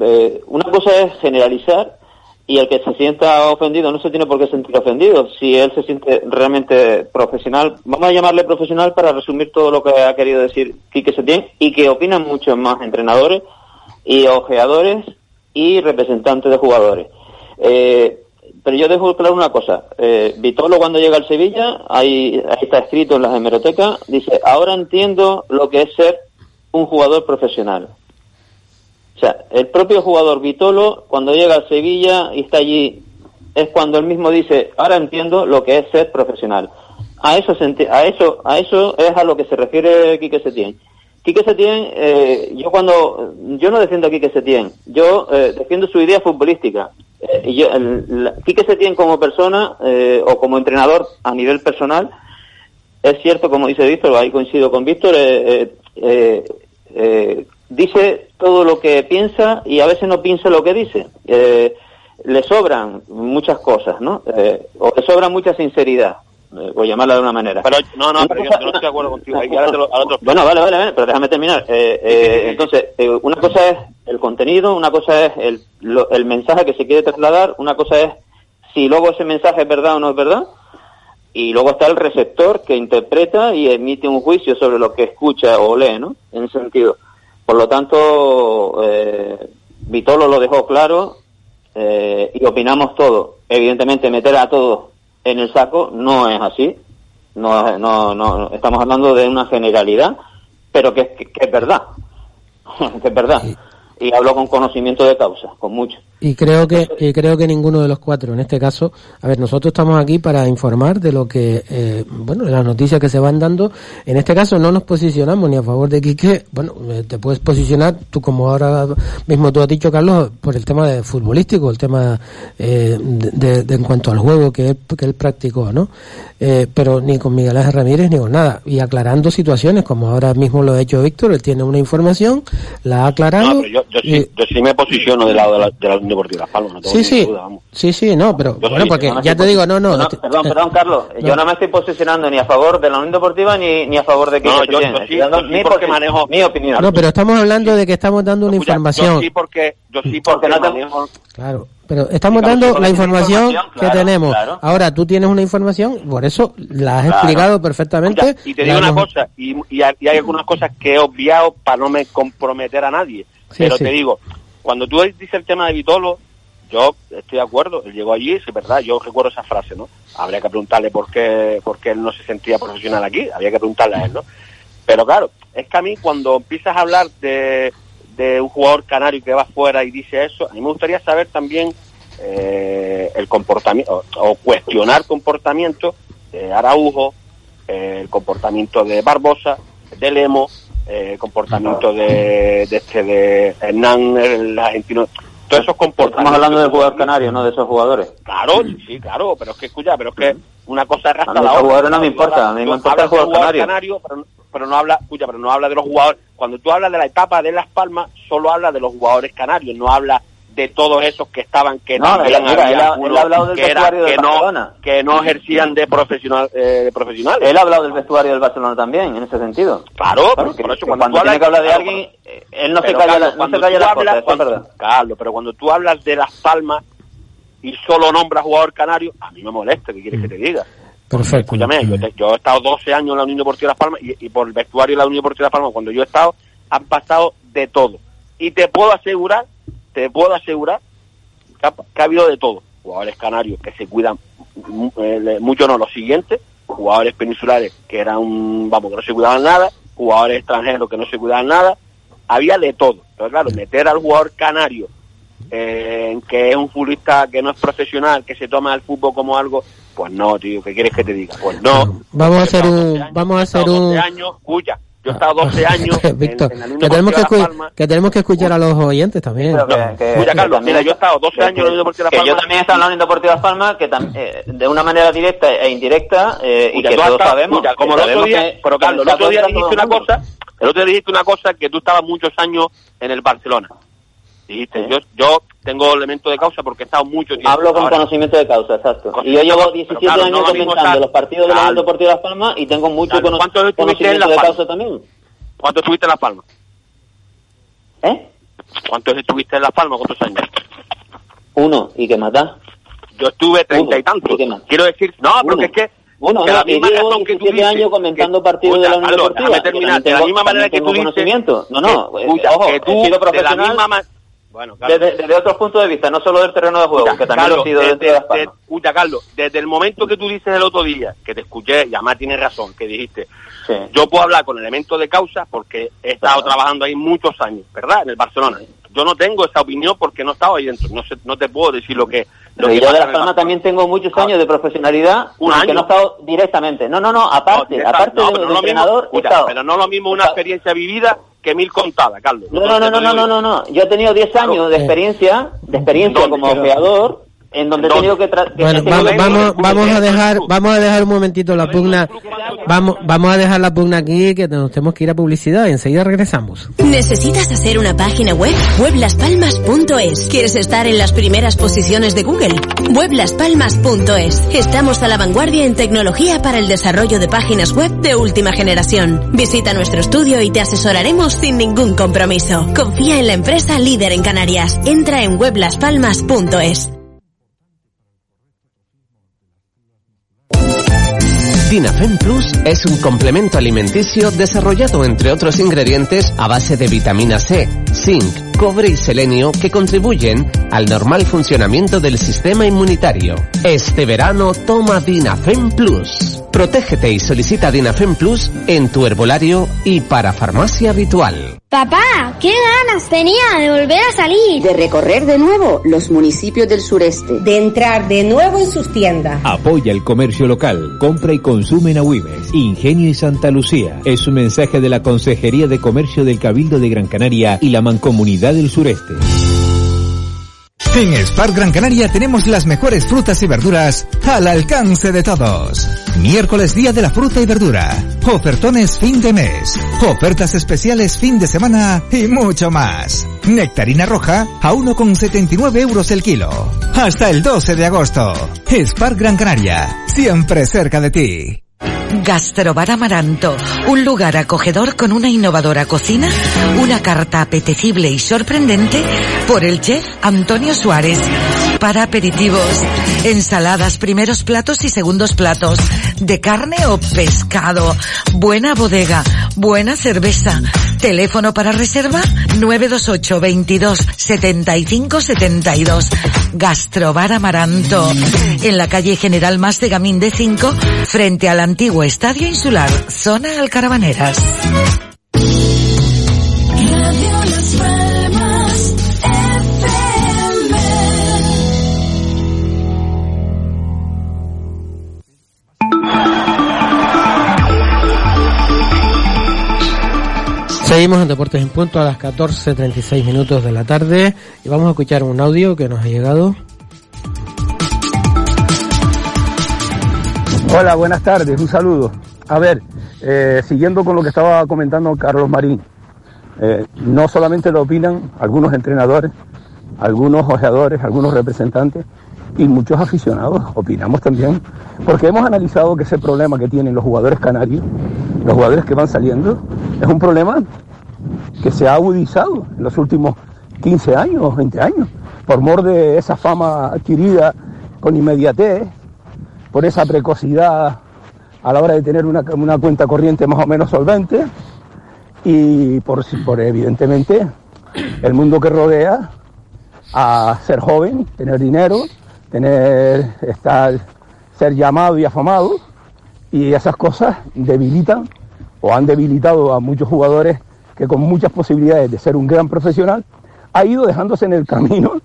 eh, una cosa es generalizar y el que se sienta ofendido no se tiene por qué sentir ofendido. Si él se siente realmente profesional, vamos a llamarle profesional para resumir todo lo que ha querido decir Quique Setién y que opinan muchos más entrenadores y ojeadores y representantes de jugadores. Eh, pero yo dejo claro una cosa. Eh, Vitolo cuando llega al Sevilla, ahí, ahí está escrito en las hemerotecas, dice, ahora entiendo lo que es ser un jugador profesional. O sea, el propio jugador Vitolo, cuando llega al Sevilla y está allí, es cuando él mismo dice, ahora entiendo lo que es ser profesional. A eso, a eso, a eso es a lo que se refiere Quique Setién. Quique Setién, eh, yo cuando, yo no defiendo a Quique Setién, yo eh, defiendo su idea futbolística. Eh, y yo, el, la- como persona eh, o como entrenador a nivel personal, es cierto, como dice Víctor, ahí coincido con Víctor, eh, dice todo lo que piensa y a veces no piensa lo que dice. Le sobran muchas cosas, ¿no? O le sobra mucha sinceridad, eh, por llamarla de una manera. Pero no, no, Una pero yo, yo no estoy de acuerdo contigo. Ahí ahora te lo- ahora te lo- bueno, vale, vale, vale, pero déjame terminar. Eh, eh, entonces, eh, una cosa es el contenido, una cosa es el, lo- el mensaje que se quiere trasladar, una cosa es si luego ese mensaje es verdad o no es verdad, y luego está el receptor que interpreta y emite un juicio sobre lo que escucha o lee, ¿no? En ese sentido. Por lo tanto, eh, Vitolo lo dejó claro eh, y opinamos todo. Evidentemente, meter a todos en el saco no es así. No, no, no, estamos hablando de una generalidad, pero que, que- que es verdad. que es verdad. Y hablo con conocimiento de causa, con mucho. Y creo que y creo que ninguno de los cuatro, en este caso, a ver, nosotros estamos aquí para informar de lo que, eh, bueno, de las noticias que se van dando. En este caso no nos posicionamos ni a favor de Quique, bueno, eh, te puedes posicionar, tú como ahora mismo tú has dicho, Carlos, por el tema de futbolístico, el tema eh, de, de, en cuanto al juego que él, que él practicó, ¿no? Eh, pero ni con Miguel Ángel Ramírez ni con nada. Y aclarando situaciones, como ahora mismo lo ha hecho Víctor, él tiene una información, la ha aclarado. No, yo, yo, sí, yo, sí, me posiciono del lado de la, de la Unión Deportiva Las Palmas, no tengo sí, sí. duda, vamos. Sí, sí, no, pero bueno, sí, porque no ya te digo, no, no. No, perdón, eh, perdón, Carlos. no. Yo no me estoy posicionando ni a favor de la Unión Deportiva ni, ni a favor de que No, yo- yo sí, yo sí mi, porque manejo- mi opinión. No, pero estamos hablando de que estamos dando una Escucha, información. Yo sí porque, yo sí Porque porque, no te- manejo- Claro, pero estamos dando la información, información, que claro, tenemos. claro. Ahora tú tienes una información, por eso la has Claro. explicado perfectamente. Escucha, y te digo una hemos- cosa, y, y hay, y hay algunas cosas que he obviado para no me comprometer a nadie. Sí, pero sí. te digo, cuando tú dices el tema de Vitolo, yo estoy de acuerdo, él llegó allí, es verdad, yo recuerdo esa frase, ¿no? Habría que preguntarle por qué, por qué él no se sentía profesional aquí, había que preguntarle a él, ¿no? Pero claro, es que a mí cuando empiezas a hablar de, un jugador canario que va afuera y dice eso, a mí me gustaría saber también eh, el comportamiento, o, o cuestionar comportamiento de Araujo, eh, el comportamiento de Barbosa, de Lemo, eh, comportamiento de, de este de Hernán, el argentino, todos esos comportamientos. Estamos hablando del jugador canario, no de esos jugadores. Claro, sí, claro, pero es que escucha, pero es que una cosa arrastra A la otra. jugadores no me importa, a mí me importa el jugador canario. pero, pero no habla, escucha, pero no habla de los jugadores. Cuando tú hablas de la etapa de Las Palmas, solo habla de los jugadores canarios, no habla de todos esos que estaban que No, también había él ha- algunos él ha hablado del que, era- vestuario del que no Barcelona. que no ejercían de profesional eh, de profesionales. Él ha hablado del vestuario del Barcelona también, en ese sentido. Claro, Claro, pero que- eso que cuando, cuando tú tiene hablas- que hablar de claro, alguien, cuando- eh, él no se calla, Carlos, la- no se cuando calla tú las hablas- cosas, eso es cuando- verdad. Carlos, pero cuando tú hablas de Las Palmas y solo nombras jugador canario, a mí me molesta, ¿qué quieres que te diga? Perfecto. Escúchame, yo, te- yo he estado 12 años en la Unión Deportiva Las Palmas y, y por el vestuario de la Unión Deportiva Las Palmas, cuando yo he estado, han pasado de todo. Y te puedo asegurar, te puedo asegurar que ha, que ha habido de todo. Jugadores canarios que se cuidan, eh, mucho no, los siguientes, jugadores peninsulares que eran, vamos, que no se cuidaban nada, jugadores extranjeros que no se cuidaban nada, había de todo. Pero claro, meter al jugador canario, eh, que es un futbolista que no es profesional, que se toma el fútbol como algo, pues no, tío, ¿qué quieres que te diga? Pues no. Vamos a hacer un- 12 años, vamos a hacer estado 12 un- años, escucha, yo he estado 12 años en- Víctor, en la Unión que tenemos que, Palmas. que tenemos que escuchar a los oyentes también. Que- que- que Carlos, mira, yo he estado 12 años en la Unión Deportiva Las que yo Palmas. también he estado en la Unión Deportiva Las Palmas, que tam- eh, de una manera directa e indirecta, eh, y Escucha, que tú has todos estado- sabemos. escucha, como el otro día, pero Carlos, el que otro día dijiste una cosa, el otro día dijiste una cosa que tú estabas muchos años en el Barcelona. Dijiste, yo, yo tengo elemento de causa porque he estado mucho tiempo. Hablo con Ahora, conocimiento de causa, exacto. Con- Y yo llevo pero 17 claro, no años comentando los partidos de la Unión. Deportiva Las Palmas y tengo mucho Claro, cono- ¿cuántos estuviste en conocimiento de causa también. ¿Cuánto estuviste en Las Palmas? ¿Eh? ¿Cuántos estuviste en Las Palmas? ¿Cuántos años? Uno, ¿y qué más da? Yo estuve treinta y tantos. Quiero decir, no, Uno. porque es que, Uno, que no, la misma razón que tú 17 dices, años comentando que- partidos de la Unión Carlos, Deportiva. terminar. De la misma manera que tú dices, conocimiento. No, no, que- eh, escucha, ojo, que tú, he sido de la profesional misma ma- bueno, desde, desde otros puntos de vista, no solo del terreno de juego, que también Carlos, lo he sido desde- dentro de Las de- Palmas. escucha, Carlos, desde el momento que tú dices el otro día, que te escuché, y además tienes razón, que dijiste, Sí. yo puedo hablar con elementos de causa porque he estado Claro. trabajando ahí muchos años, ¿verdad? En el Barcelona. Yo no tengo esa opinión porque no estaba ahí dentro. No, sé, no te puedo decir lo que. Lo que yo de Las Palmas también tengo muchos Ah. años de profesionalidad, Un año. no he estado directamente. No, no, no, aparte, No, aparte no, de, pero de no lo mismo- entrenador, escucha, estado. pero no lo mismo una experiencia vivida que mil contadas, Carlos. No, no, no, no, no, no, no, no. Yo he tenido 10 Claro. años de experiencia, de experiencia como ojeador, en donde he tenido que... tra- que Bueno, vamos, vamos, vamos a dejar, vamos a dejar un momentito la pugna. Vamos, vamos a dejar la pugna aquí, que nos tenemos que ir a publicidad y enseguida regresamos. ¿Necesitas hacer una página web? Weblaspalmas.es. ¿Quieres estar en las primeras posiciones de Google? Weblaspalmas.es. Estamos a la vanguardia en tecnología para el desarrollo de páginas web de última generación. Visita nuestro estudio y te asesoraremos sin ningún compromiso. Confía en la empresa líder en Canarias. Entra en weblaspalmas.es. Dinafem Plus es un complemento alimenticio desarrollado entre otros ingredientes a base de vitamina C, zinc, cobre y selenio que contribuyen al normal funcionamiento del sistema inmunitario. Este verano toma Dinafem Plus. Protégete y solicita Dinafem Plus en tu herbolario y para farmacia habitual. Papá, qué ganas tenía de volver a salir. De recorrer de nuevo los municipios del sureste. De entrar de nuevo en sus tiendas. Apoya el comercio local. Compra y consume en Agüimes. Ingenio y Santa Lucía. Es un mensaje de la Consejería de Comercio del Cabildo de Gran Canaria y la Mancomunidad del Sureste. En Spar Gran Canaria tenemos las mejores frutas y verduras al alcance de todos. Miércoles día de la fruta y verdura. Ofertones fin de mes. Ofertas especiales fin de semana y mucho más. Nectarina roja a 1,79 euros el kilo. Hasta el 12 de agosto. Spar Gran Canaria. Siempre cerca de ti. Gastrobar Amaranto, un lugar acogedor con una innovadora cocina, una carta apetecible y sorprendente por el chef Antonio Suárez. Para aperitivos, ensaladas, primeros platos y segundos platos, de carne o pescado, buena bodega, buena cerveza. Teléfono para reserva 928 22 75 72. Gastrobar Amaranto, en la calle General Más de Gamín de 5, frente al antiguo Estadio Insular, zona Alcarabaneras. Seguimos en Deportes en Punto a las 14.36 minutos de la tarde y vamos a escuchar un audio que nos ha llegado. Hola, buenas tardes, un saludo. A ver, eh, siguiendo con lo que estaba comentando Carlos Marín, eh, no solamente lo opinan algunos entrenadores, algunos ojeadores, algunos representantes y muchos aficionados, opinamos también, porque hemos analizado que ese problema que tienen los jugadores canarios, los jugadores que van saliendo, es un problema que se ha agudizado en los últimos 15 años, 20 años, por mor de esa fama adquirida con inmediatez, por esa precocidad a la hora de tener una, una cuenta corriente más o menos solvente y por, por evidentemente el mundo que rodea a ser joven, tener dinero, tener, estar, ser llamado y afamado y esas cosas debilitan o han debilitado a muchos jugadores que con muchas posibilidades de ser un gran profesional, ha ido dejándose en el camino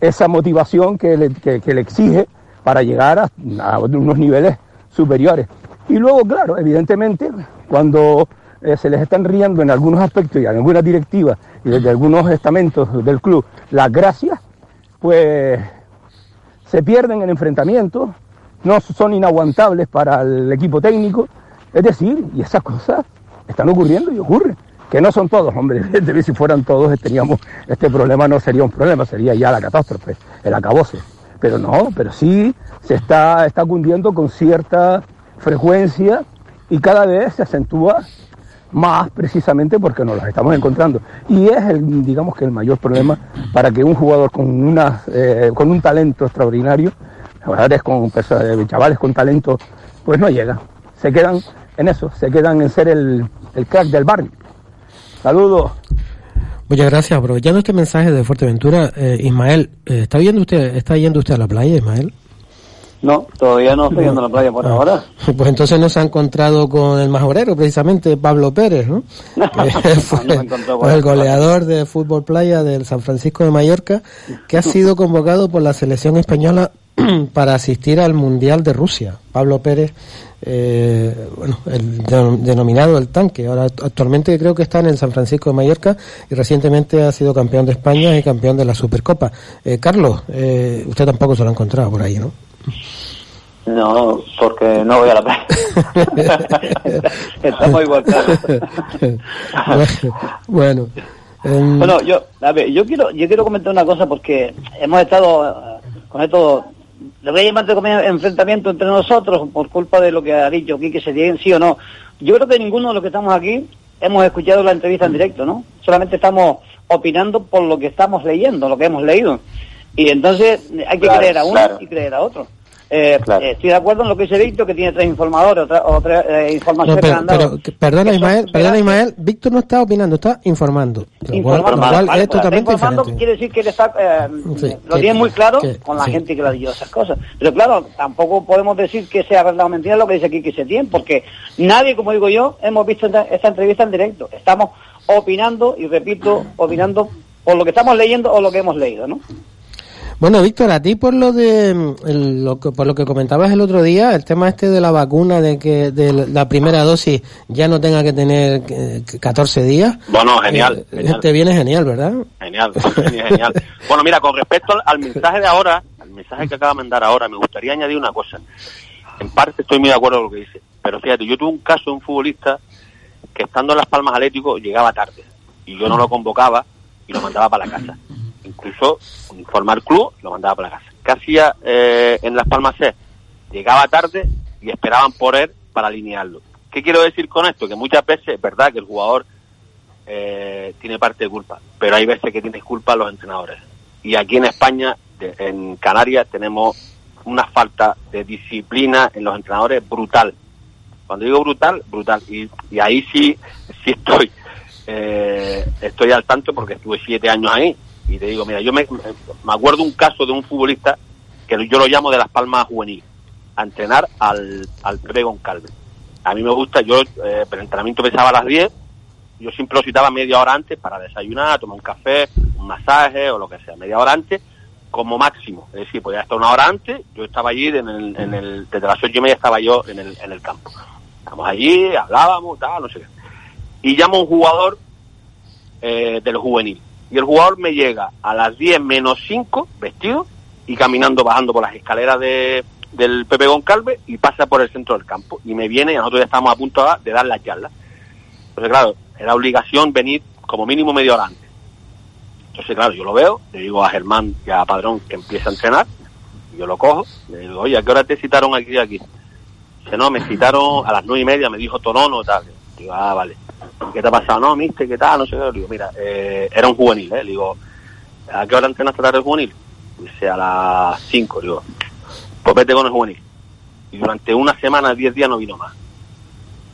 esa motivación que le, que, le exige para llegar a, unos niveles superiores. Y luego, claro, evidentemente, cuando eh, se les están riendo en algunos aspectos y en algunas directivas y desde algunos estamentos del club las gracias, pues se pierden en enfrentamientos, no son inaguantables para el equipo técnico, es decir, y esas cosas están ocurriendo y ocurren. Que no son todos, hombre, si fueran todos teníamos este problema no sería un problema, sería ya la catástrofe, el acabose. Pero no, pero sí se está, está cundiendo con cierta frecuencia y cada vez se acentúa más precisamente porque nos los estamos encontrando. Y es el, digamos que el mayor problema para que un jugador con una, eh, con un talento extraordinario, jugadores con chavales con talento, pues no llega. Se quedan en eso, se quedan en ser el, el crack del barrio. Saludos. Muchas gracias. Aprovechando este mensaje de Fuerteventura, eh, Ismael, eh, ¿está yendo usted, está yendo usted a la playa, Ismael? No, todavía no estoy yendo a la playa por Ah. ahora. Pues entonces no se ha encontrado con el majorero, precisamente Pablo Pérez, ¿no? Que fue No el goleador de fútbol playa del San Francisco de Mallorca, que ha sido convocado por la selección española para asistir al Mundial de Rusia. Pablo Pérez, eh, bueno, el denom- denominado el tanque. Ahora actualmente creo que está en el San Francisco de Mallorca y recientemente ha sido campeón de España y campeón de la Supercopa. Eh, Carlos, eh, usted tampoco se lo ha encontrado por ahí, ¿no? No, porque no voy a la playa. Estamos igual, bueno, em, Bueno, yo, a ver, yo quiero, yo quiero comentar una cosa porque hemos estado eh, con esto, le voy a llamar de enfrentamiento entre nosotros por culpa de lo que ha dicho Quique Setién, sí o no. Yo creo que ninguno de los que estamos aquí hemos escuchado la entrevista en directo, ¿no? Solamente estamos opinando por lo que estamos leyendo, lo que hemos leído. Y entonces hay que Claro, creer a uno claro. y creer a otro. Eh, eh, estoy de acuerdo en lo que dice Víctor, que tiene tres informadores o, tres- o tres eh, informaciones que pero, han dado. pero, que- perdona Ismael, perdona Ismael, Víctor no está opinando, está informando. Informando, lo cual vale, es pues, totalmente está informando diferente. quiere decir que él está, eh, Sí, lo que- tiene muy claro que- con la sí. gente que le ha dicho esas cosas. Pero claro, tampoco podemos decir que sea verdad o mentira lo que dice Kiki Setién, porque nadie, como digo yo, hemos visto esta, esta entrevista en directo. Estamos opinando, y repito, opinando por lo que estamos leyendo o lo que hemos leído, ¿no? Bueno, Víctor, a ti por lo de mm, el- lo que, por lo que comentabas el otro día, el tema este de la vacuna, de que de la primera dosis ya no tenga que tener eh, 14 días. Bueno, genial, eh, genial. Te viene genial, ¿verdad? Genial, genial, genial. Bueno, mira, con respecto al, al mensaje de ahora, al mensaje que acaba de mandar ahora, me gustaría añadir una cosa. En parte estoy muy de acuerdo con lo que dice, pero fíjate, yo tuve un caso de un futbolista que estando en Las Palmas Atlético llegaba tarde y yo no lo convocaba y lo mandaba para la casa. Incluso informar club lo mandaba para la casa. ¿Qué hacía eh, en Las Palmas? Llegaba tarde y esperaban por él para alinearlo. ¿Qué quiero decir con esto? Que muchas veces es verdad que el jugador eh, tiene parte de culpa, pero hay veces que tienen culpa los entrenadores. Y aquí en España, en Canarias, tenemos una falta de disciplina en los entrenadores brutal. Cuando digo brutal, brutal. Y, y ahí sí, sí estoy, eh, estoy al tanto porque estuve siete años ahí. Y te digo, mira, yo me, me acuerdo un caso de un futbolista que yo lo llamo de Las Palmas Juvenil, a entrenar al, al Pepe Goncalves. A mí me gusta, yo, eh, el entrenamiento empezaba a las 10, yo siempre lo citaba media hora antes para desayunar, tomar un café, un masaje o lo que sea, media hora antes como máximo. Es decir, podía estar una hora antes, yo estaba allí, en el, en el, desde las ocho y media estaba yo en el, en el campo. Estábamos allí, hablábamos, tal, no sé qué. Y llamo a un jugador eh, del juvenil. Y el jugador me llega a las 10 menos 5, vestido, y caminando, bajando por las escaleras de, del Pepe Goncalves y pasa por el centro del campo. Y me viene, y nosotros ya estamos a punto de dar la charla. Entonces, claro, era obligación venir como mínimo media hora antes. Entonces, claro, yo lo veo, le digo a Germán y a Padrón que empieza a entrenar, yo lo cojo, le digo, oye, ¿a qué hora te citaron aquí y aquí? Dice, no, me citaron a las nueve y media, me dijo Tonono, tal. Digo, ah, vale. ¿Qué te ha pasado? No, mister, ¿qué tal? No sé qué. Le digo, mira, eh, era un juvenil, ¿eh? Le digo, ¿a qué hora entrenaste tarde el juvenil? Dice, a las cinco. Le digo, pues vete con el juvenil. Y durante una semana, diez días no vino más.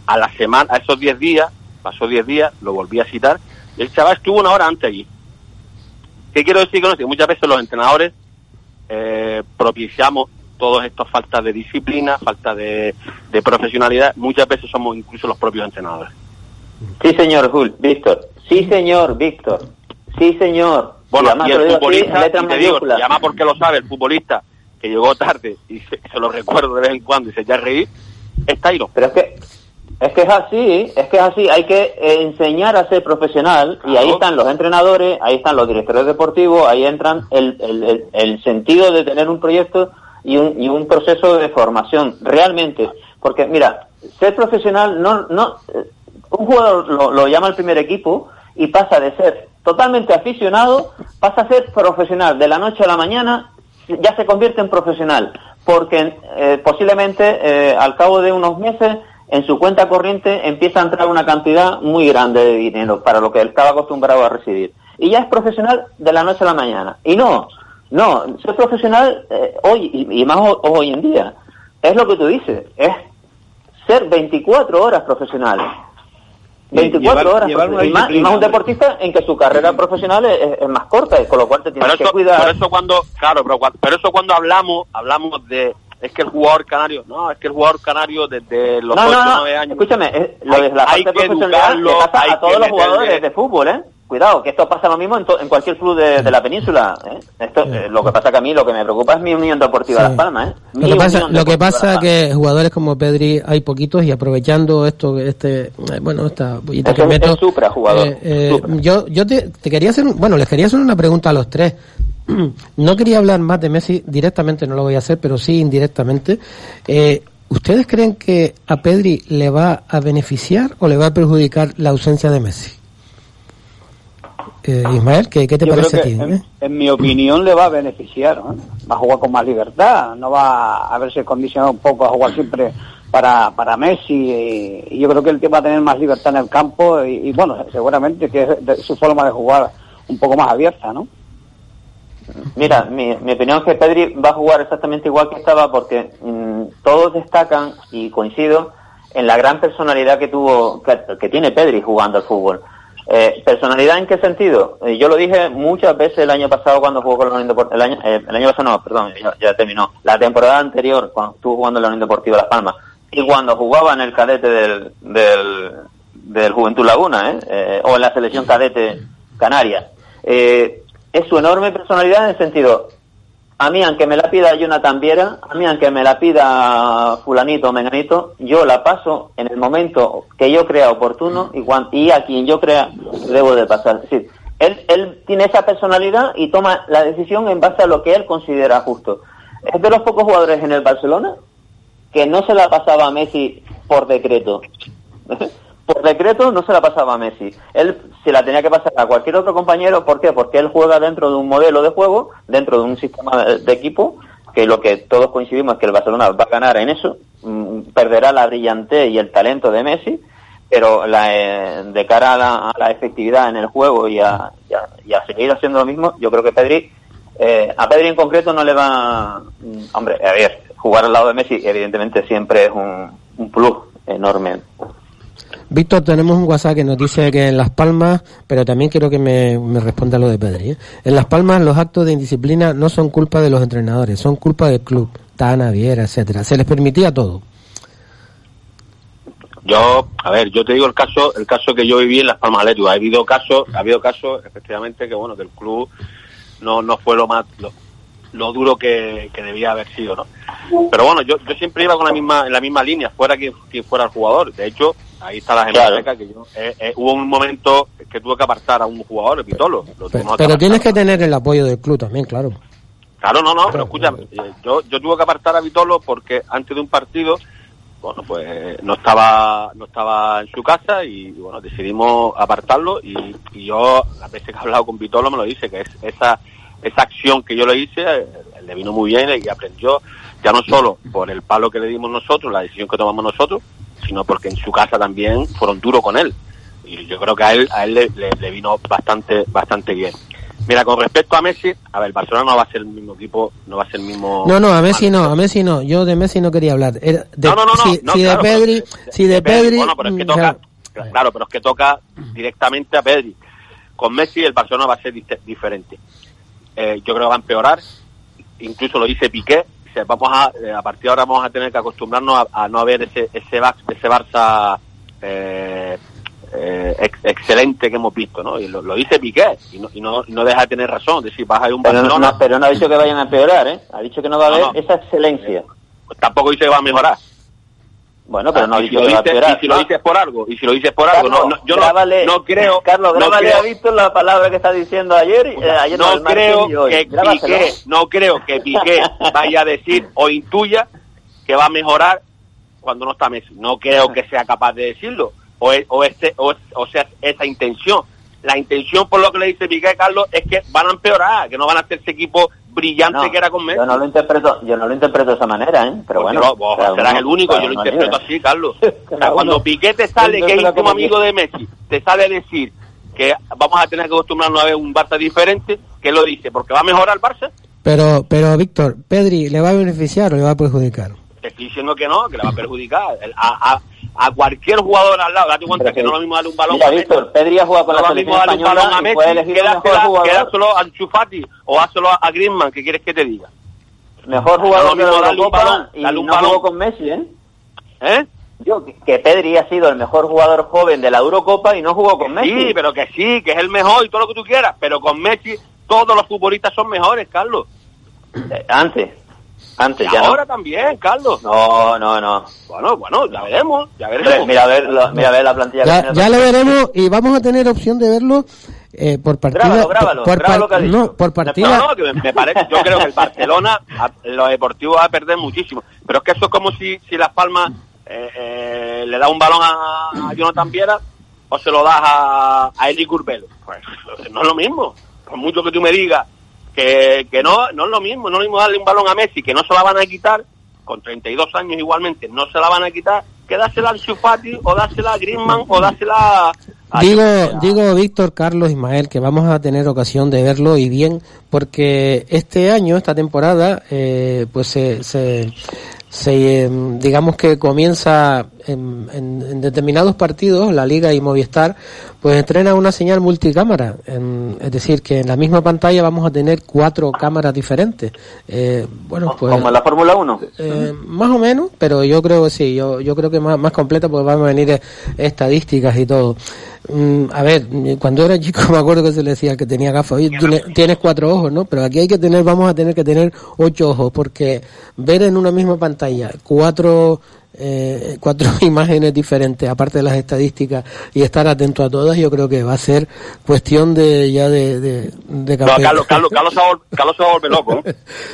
A la semana, a esos diez días, pasó diez días, lo volví a citar, y el chaval estuvo una hora antes allí. ¿Qué quiero decir con esto? Muchas veces los entrenadores eh, propiciamos todas estas faltas de disciplina, falta de, de profesionalidad. Muchas veces somos incluso los propios entrenadores. Sí, señor Jul, Víctor. Sí, señor Víctor. Sí, señor. Bueno, y lo el digo así, futbolista, letras y te digo, y además porque lo sabe, el futbolista que llegó tarde y se, se lo recuerdo de vez en cuando y se echa a reír, es Tairo. Pero es que es que es así, es que es así, hay que enseñar a ser profesional y ahí están los entrenadores, ahí están los directores deportivos, ahí entran el, el, el, el sentido de tener un proyecto y un, y un proceso de formación, realmente. Porque mira, ser profesional no, no, eh, un jugador lo, llama el primer equipo y pasa de ser totalmente aficionado, pasa a ser profesional de la noche a la mañana, ya se convierte en profesional, porque eh, posiblemente eh, al cabo de unos meses en su cuenta corriente empieza a entrar una cantidad muy grande de dinero para lo que él estaba acostumbrado a recibir. Y ya es profesional de la noche a la mañana. Y no, no, ser profesional eh, hoy, y, y más ho- hoy en día, es lo que tú dices, es ser 24 horas profesionales. 24 llevar- horas llevar una y, más, y más un deportista en que su carrera profesional es, es- es más corta, con lo cual te tienes que cuidar. por eso cuando, claro, pero, pero eso cuando hablamos, hablamos de, es que el jugador canario, no, es que el jugador canario desde los no, 8 no, o no, 9 años. escúchame, lo Hay- de la hay parte que profesional le educarlo, pasa hay a todos los jugadores de fútbol, ¿eh? Cuidado, que esto pasa lo mismo en, to- en cualquier club de, de la península. ¿eh? Esto, eh, lo que pasa que a mí lo que me preocupa es mi Unión Deportiva Sí. Las Palmas, ¿eh? Lo que pasa, lo que pasa jugadores como Pedri hay poquitos y aprovechando esto, este, eh, bueno, esta bullita Es que meto. supra. yo, yo te, te quería hacer, bueno, les quería hacer una pregunta a los tres. No quería hablar más de Messi directamente, no lo voy a hacer, pero sí indirectamente. ¿Ustedes creen que a Pedri le va a beneficiar o le va a perjudicar la ausencia de Messi? Eh, Ismael, ¿qué, qué te Yo creo parece a ti? en, eh? en mi opinión, le va a beneficiar. ¿no? Va a jugar con más libertad, no va a verse condicionado un poco a jugar siempre para, para Messi. Y, y yo creo que el que va a tener más libertad en el campo y, y, bueno, seguramente que es de- su forma de jugar un poco más abierta, ¿no? Mira, mi, mi opinión es que Pedri va a jugar exactamente igual que estaba porque mm, todos destacan, y coincido, en la gran personalidad que tuvo, que, que tiene Pedri jugando al fútbol. Eh, ¿Personalidad en qué sentido? Eh, yo lo dije muchas veces el año pasado cuando jugó con la Unión Deportiva, el año, eh, el año pasado no, perdón, ya, terminó. La temporada anterior, cuando estuvo jugando en la Unión Deportiva Las Palmas, y cuando jugaba en el cadete del, del, del Juventud Laguna, ¿eh? Eh, o en la selección cadete canaria. Es su enorme personalidad en el sentido, a mí aunque me la pida Jonathan Viera, a mí aunque me la pida fulanito o menganito, yo la paso en el momento que yo crea oportuno y, cuan- y a quien yo crea debo de pasar. Él, él tiene esa personalidad y toma la decisión en base a lo que él considera justo. Es de los pocos jugadores en el Barcelona que no se la pasaba a Messi por decreto. por decreto no se la pasaba a Messi. Él se la tenía que pasar a cualquier otro compañero. ¿Por qué? Porque él juega dentro de un modelo de juego, dentro de un sistema de, equipo, que lo que todos coincidimos es que el Barcelona va a ganar en eso. Mm, Perderá la brillantez y el talento de Messi, pero la, eh, de cara a la, efectividad en el juego y a seguir haciendo lo mismo, yo creo que Pedri, eh, a Pedri en concreto no le va, mm, hombre, a ver, jugar al lado de Messi evidentemente siempre es un, un plus enorme. Víctor, tenemos un WhatsApp que nos dice que en Las Palmas, pero también quiero que me, me responda lo de Pedri. ¿eh? En Las Palmas los actos de indisciplina no son culpa de los entrenadores, son culpa del club, Tana, Viera, etcétera. Se les permitía todo. Yo, a ver, yo te digo el caso, el caso que yo viví en Las Palmas Atlético. Ha habido casos, ha habido casos, efectivamente, que bueno, que el club no, no fue lo más, lo, duro que, que debía haber sido, ¿no? Pero bueno, yo, yo siempre iba con la misma, en la misma línea, fuera quien, quien fuera el jugador. De hecho, ahí está la hemeroteca que yo, eh, eh, hubo un momento que tuve que apartar a un jugador, el Vitolo. Lo Pero, pero tienes que tener el apoyo del club también, claro. Claro, no, no, pero escucha, eh, yo, yo tuve que apartar a Vitolo porque antes de un partido, bueno, pues no estaba no estaba en su casa y, bueno, decidimos apartarlo y, y yo, las veces que he hablado con Vitolo me lo dice, que es esa esa acción que yo le hice, eh, le vino muy bien y aprendió, ya no solo por el palo que le dimos nosotros, la decisión que tomamos nosotros, sino porque en su casa también fueron duros con él. Y yo creo que a él, a él le, le- le vino bastante, bastante bien. Mira, con respecto a Messi, a ver, Barcelona no va a ser el mismo equipo, no va a ser el mismo... No, no, a Messi no, a Messi no. Yo de Messi no quería hablar. De- No, no, no, no, si, no, si claro, de Pedri, pero- si de Pedri, Bueno, pero es que mm, toca, claro. claro, pero es que toca directamente a Pedri. Con Messi el Barcelona va a ser dif- diferente. Eh, yo creo que va a empeorar. Incluso lo dice Piqué. Vamos a, eh, a partir de ahora vamos a tener que acostumbrarnos a, a no ver ese ese, ese Barça eh, eh, ex- excelente que hemos visto, ¿no? Y lo, lo dice Piqué y no, y no, y no deja de tener razón. Decir, vas a ir un Pero no, Barcelona, no- pero no ha dicho que vayan a empeorar, ¿eh? Ha dicho que no va a haber no. esa excelencia. pues tampoco dice que va a mejorar. Bueno, pero no ha y si lo dices, y si lo ¿no? dices por algo, y si lo dices por algo, no, no, yo no, grábale- no creo, Carlos, no grábale creo- a Víctor la palabra que está diciendo ayer, eh, ayer no creo y hoy. que. Piqué, no creo que Piqué vaya a decir o intuya que va a mejorar cuando no está Messi. No creo que sea capaz de decirlo o es- o este o, o sea esa intención. La intención por lo que le dice Piqué Carlos es que van a empeorar, que no van a ese equipo brillante No, que era con Messi. Yo no lo interpreto, yo no lo interpreto de esa manera, ¿eh? Pero Porque bueno. no, vos cada serás uno- el único, yo lo interpreto así, Carlos. O sea, Cada cuando uno- Piqué te sale, que es íntimo como amigo que- de Messi, te sale a decir que vamos a tener que acostumbrarnos a ver un Barça diferente, ¿qué lo dice? ¿Porque va a mejorar el Barça? Pero, pero Víctor, Pedri, ¿le va a beneficiar o le va a perjudicar? Te estoy diciendo que no, que le va a perjudicar. El- A, a, a cualquier jugador al lado, date cuenta que que- no es lo mismo darle un balón Mira, a Messi. Víctor, Pedri ha jugado con no la selección a española y Messi fue elegido que el mejor dásela- que jugador. dáselo a Ansu Fati o dáselo a Griezmann, ¿qué quieres que te diga? Mejor No jugador lo de la balón, y un no balón. jugó con Messi, ¿eh? ¿Eh? Yo, que- que Pedri ha sido el mejor jugador joven de la Eurocopa y no jugó con Messi. Sí, pero que sí, que es el mejor y todo lo que tú quieras, pero con Messi todos los futbolistas son mejores, Carlos. Eh, Antes, antes, Y ya ahora no. también, Carlos. No, no, no. Bueno, bueno, ya veremos, ya Hombre, veremos. Mira a ver, lo- mira a ver la plantilla que Ya, tiene. ya lo veremos y vamos a tener opción de verlo eh, por partida. Grábalo, grábalo, por, grábalo que dicho. no, por partida. No, no, que me, me parece, yo creo que el Barcelona, a- lo deportivo va a perder muchísimo. Pero es que eso es como si, si Las Palmas eh, eh, le da un balón a, a Jonathan Viera o se lo das a, a Eli Curbelo. Pues no es lo mismo. Por mucho que tú me digas que, que no, no es lo mismo. No es lo mismo darle un balón a Messi, que no se la van a quitar, con 32 años igualmente, no se la van a quitar, que dársela a Ansu Fati o dársela a Griezmann o dársela a, Digo, digo Víctor, Carlos, Ismael, que vamos a tener ocasión de verlo y bien, porque este año, esta temporada, eh, pues se, se, se, em, digamos que comienza en, en, en, determinados partidos, la Liga y Movistar, pues entrena una señal multicámara. En, es decir, que en la misma pantalla vamos a tener cuatro cámaras diferentes. Eh, bueno, pues, Como en la Fórmula 1. Eh, más o menos, pero yo creo que sí, yo, yo creo que más, más completa porque van a venir eh, estadísticas y todo. Mm, a ver, cuando era chico me acuerdo que se le decía que tenía gafas, oye, tienes cuatro ojos, ¿no? Pero aquí hay que tener, vamos a tener que tener ocho ojos porque ver en una misma pantalla cuatro eh, cuatro imágenes diferentes, aparte de las estadísticas, y estar atento a todas, yo creo que va a ser cuestión de ya de, de, de no, Carlos, Carlos, Carlos, Carlos se va a volver loco.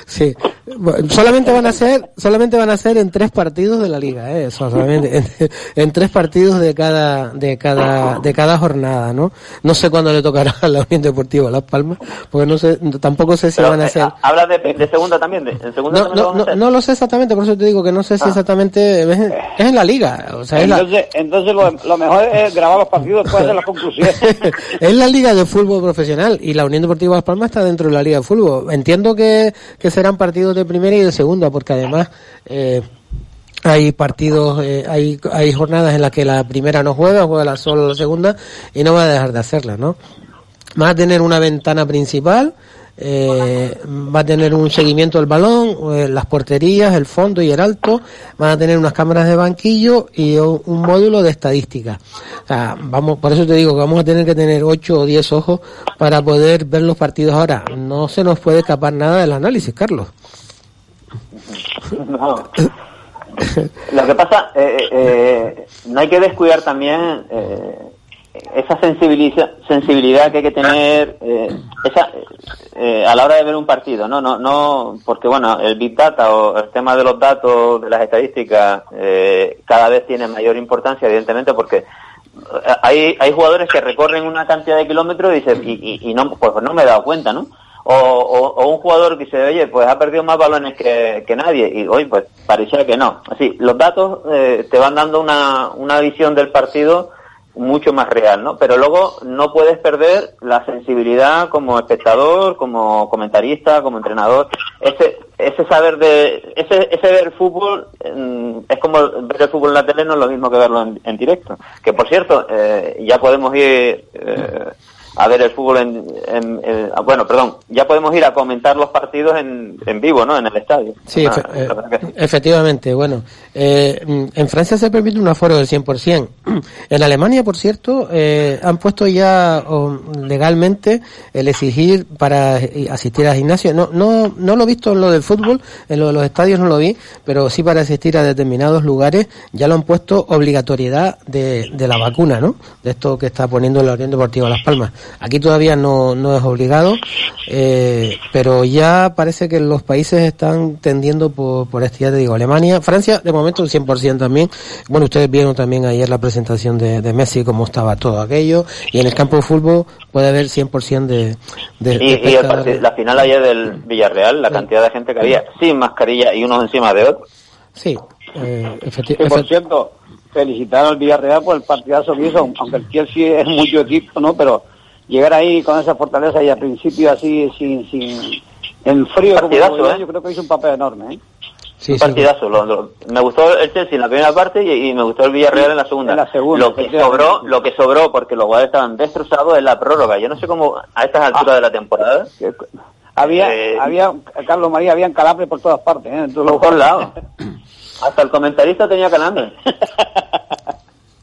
sí, bueno, solamente van a ser, solamente van a ser en tres partidos de la liga, ¿eh? Eso, solamente en, en, tres partidos de cada, de cada, de cada jornada, ¿no? No sé cuándo le tocará a la Unión Deportiva Las Palmas, porque no sé, tampoco sé si Pero, van a eh, hacer. Habla de, de, segunda también, de, en segunda no, también no, lo no, no, lo sé exactamente, por eso te digo que no sé si Ah. exactamente es, es en la liga, o sea, es la, Entonces, lo, lo mejor es grabar los partidos después de las conclusiones. es la liga de fútbol profesional y la Unión Deportiva Las Palmas está dentro de la liga de fútbol. Entiendo que, que serán partidos de primera y de segunda, porque además eh, hay partidos, eh, hay, hay jornadas en las que la primera no juega, juega la solo la segunda y no va a dejar de hacerla, ¿no? Va a tener una ventana principal, eh, va a tener un seguimiento del balón, eh, las porterías, el fondo y el alto, van a tener unas cámaras de banquillo y un, un módulo de estadística. O sea, vamos, por eso te digo que vamos a tener que tener 8 o 10 ojos para poder ver los partidos ahora. No se nos puede escapar nada del análisis, Carlos. No. Lo que pasa, eh, eh, no hay que descuidar también eh, esa sensibiliza, sensibilidad que hay que tener eh, eh, a la hora de ver un partido, ¿no? No, no, porque bueno, el Big Data o el tema de los datos, de las estadísticas, eh, cada vez tiene mayor importancia, evidentemente, porque hay, hay jugadores que recorren una cantidad de kilómetros y, dicen, y, y, no, pues no me he dado cuenta, ¿no? O, o, o, un jugador que dice, oye, pues ha perdido más balones que, que nadie, y hoy pues parecía que no. Así, los datos eh, te van dando una, una visión del partido mucho más real, ¿no? Pero luego no puedes perder la sensibilidad como espectador, como comentarista, como entrenador. Ese, ese saber de, ese, ese ver fútbol eh, es como ver el fútbol en la tele, no es lo mismo que verlo en, en directo. Que por cierto, eh, ya podemos ir eh, a ver el fútbol en, en, en, bueno, perdón, ya podemos ir a comentar los partidos en, en vivo, ¿no? En el estadio. Sí, ah, efe eh, efectivamente. Bueno, eh, en Francia se permite un aforo del 100%. En Alemania, por cierto, eh, han puesto ya oh, legalmente el exigir para asistir al gimnasio. No, no, no lo he visto en lo del fútbol, en lo de los estadios no lo vi, pero sí para asistir a determinados lugares ya lo han puesto obligatoriedad de, de la vacuna, ¿no? De esto que está poniendo la Unión Deportiva Las Palmas. Aquí todavía no, no es obligado, eh, pero ya parece que los países están tendiendo por, por este, ya te digo, Alemania, Francia, de momento un 100% también. Bueno, ustedes vieron también ayer la presentación de, de Messi, cómo estaba todo aquello, y en el campo de fútbol puede haber 100% de, de, y, de y el partido, la final ayer del Villarreal, la sí. cantidad de gente que había sin mascarilla y unos encima de otros. Sí, eh, efectivamente. por cierto, felicitar al Villarreal por el partidazo que hizo, aunque el Chelsea es mucho equipo, ¿no? Pero llegar ahí con esa fortaleza y al principio así sin sin en frío partidazo, como ¿eh? yo creo que hizo un papel enorme ¿eh? Sí, un partidazo sí. Lo, lo, me gustó el Chelsea en la primera parte y, y me gustó el Villarreal en la segunda, en la segunda lo que sobró lo que sobró porque los jugadores estaban destrozados en la prórroga yo no sé cómo a estas alturas ah. de la temporada había eh, había Carlos María habían calambres por todas partes ¿eh? en todos los lados hasta el comentarista tenía calambre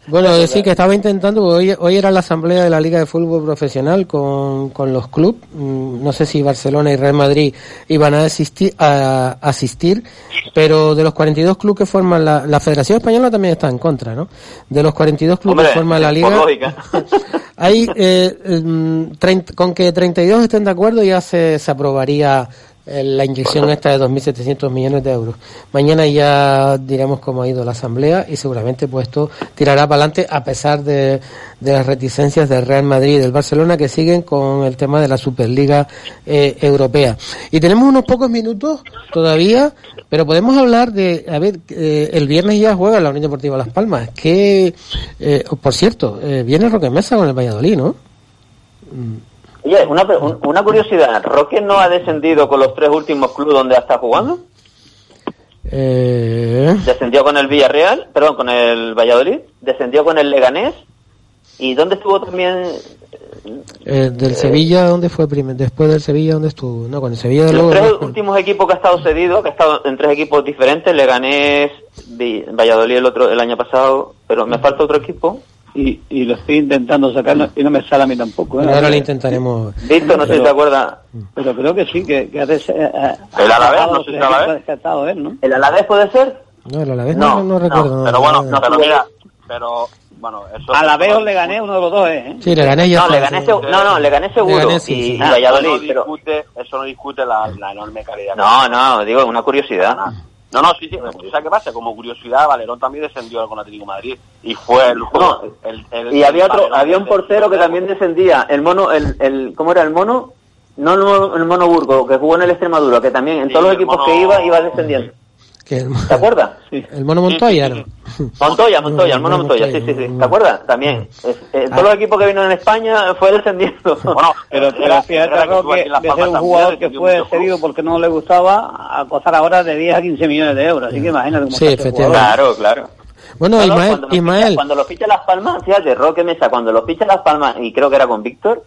Bueno, decir que estaba intentando, hoy, hoy era la asamblea de la Liga de Fútbol Profesional con, con los clubes, no sé si Barcelona y Real Madrid iban a asistir, a, asistir pero de los 42 clubes que forman la, la Federación Española también está en contra, ¿no? De los 42 clubes Hombre, que forman la Liga, hay, eh, 30, con que 32 estén de acuerdo ya se, se aprobaría eh, la inyección esta de 2.700 millones de euros. Mañana ya diremos cómo ha ido la asamblea y seguramente pues esto tirará para adelante a pesar de, de las reticencias del Real Madrid y del Barcelona que siguen con el tema de la Superliga eh, Europea. Y tenemos unos pocos minutos todavía, pero podemos hablar de, a ver, eh, el viernes ya juega la Unión Deportiva Las Palmas, que, eh, por cierto, eh, viene Roque Mesa con el Valladolid, ¿no? Oye, una, un- una curiosidad, ¿Roque no ha descendido con los tres últimos clubes donde ha estado jugando? Eh, Descendió con el Villarreal, perdón, con el Valladolid, descendió con el Leganés, ¿y dónde estuvo también? eh, del Sevilla, ¿dónde fue primero? Después del Sevilla, ¿dónde estuvo? No, con el Sevilla Los luego. tres ¿no? últimos equipos que ha estado cedido, que ha estado en tres equipos diferentes, Leganés, Valladolid el otro el año pasado, pero me falta otro equipo. Y, y lo estoy intentando sacar no- y no me sale a mí tampoco. ¿eh? Ahora lo intentaremos. Víctor, no sé si Pero- te acuerdas. Pero creo que sí, que, que ha des- eh, eh, El Alavés, no sé si el Alavés. él, ¿no? ¿El Alavés puede ser? No, el Alavés No, no, no, recuerdo. Pero bueno, no, pero mira, pero bueno, eso A la vez o le gané uno de los dos, ¿eh? Sí, le gané ya. No, está, Leganés, sí. no, no, Leganés seguro. Leganés, sí, y, sí. y Ah, Valladolid, eso no pero... discute, eso no discute la, la enorme calidad. No, no, digo, una curiosidad. No, no, sí, sí. ¿Sabes qué pasa? Como curiosidad, Valerón también descendió con Atlético de Madrid y fue el, No, el- el- Y había otro, Valerón había un portero que también descendía, el mono, el, el, ¿cómo era el mono? No el mono, el mono Burgo, que jugó en el Extremadura, que también en Sí, todos los el equipos mono- que iba, iba descendiendo. Que el, ¿Te acuerdas? el mono Montoya, ¿no? Montoya, Montoya, el mono No, Montoya, sí, sí, sí. ¿Te acuerdas? También. Es- eh, todos los equipos que vino en España fue descendiendo. Bueno, Pero, fíjate, Roque, de ser Palmas un jugador que fue cedido porque no le gustaba, a costar ahora de 10 a 15 millones de euros. Así que imagínate cómo Sí, está este efectivamente. Claro, claro. Bueno, No, no, Ismael, cuando, lo Ismael. Ficha, cuando lo ficha Las Palmas, fíjate, Roque Mesa, cuando lo ficha Las Palmas, y creo que era con Víctor,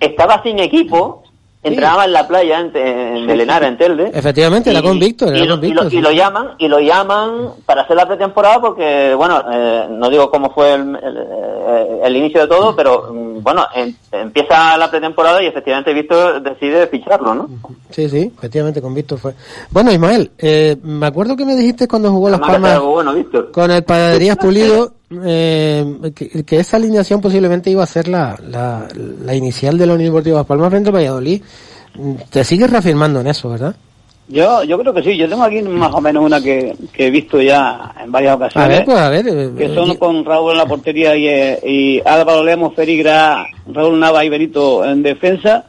estaba sin equipo, entrenaba en la playa en, en en Telde. Efectivamente, era con Víctor, y lo, con y Víctor. y lo llaman y lo llaman para hacer la pretemporada porque bueno eh, no digo cómo fue el, el- eh, el inicio de todo pero mm, bueno em- empieza la pretemporada y efectivamente Víctor decide ficharlo no Sí, sí, efectivamente con Víctor fue. Bueno, Ismael, eh, me acuerdo que me dijiste cuando jugó Las Palmas bueno Víctor con el Panaderías Pulido eh, que, que esa alineación posiblemente iba a ser la, la, la inicial de la Unión Deportiva Las Palmas frente a Valladolid. Te sigues reafirmando en eso, ¿verdad? Yo, yo creo que sí. Yo tengo aquí más o menos una que, que he visto ya en varias A ocasiones. ver, pues a ver. eh, que son con Raúl en la portería y, eh, y Álvaro Lemos, Ferigra, Raúl Nava y Benito en defensa.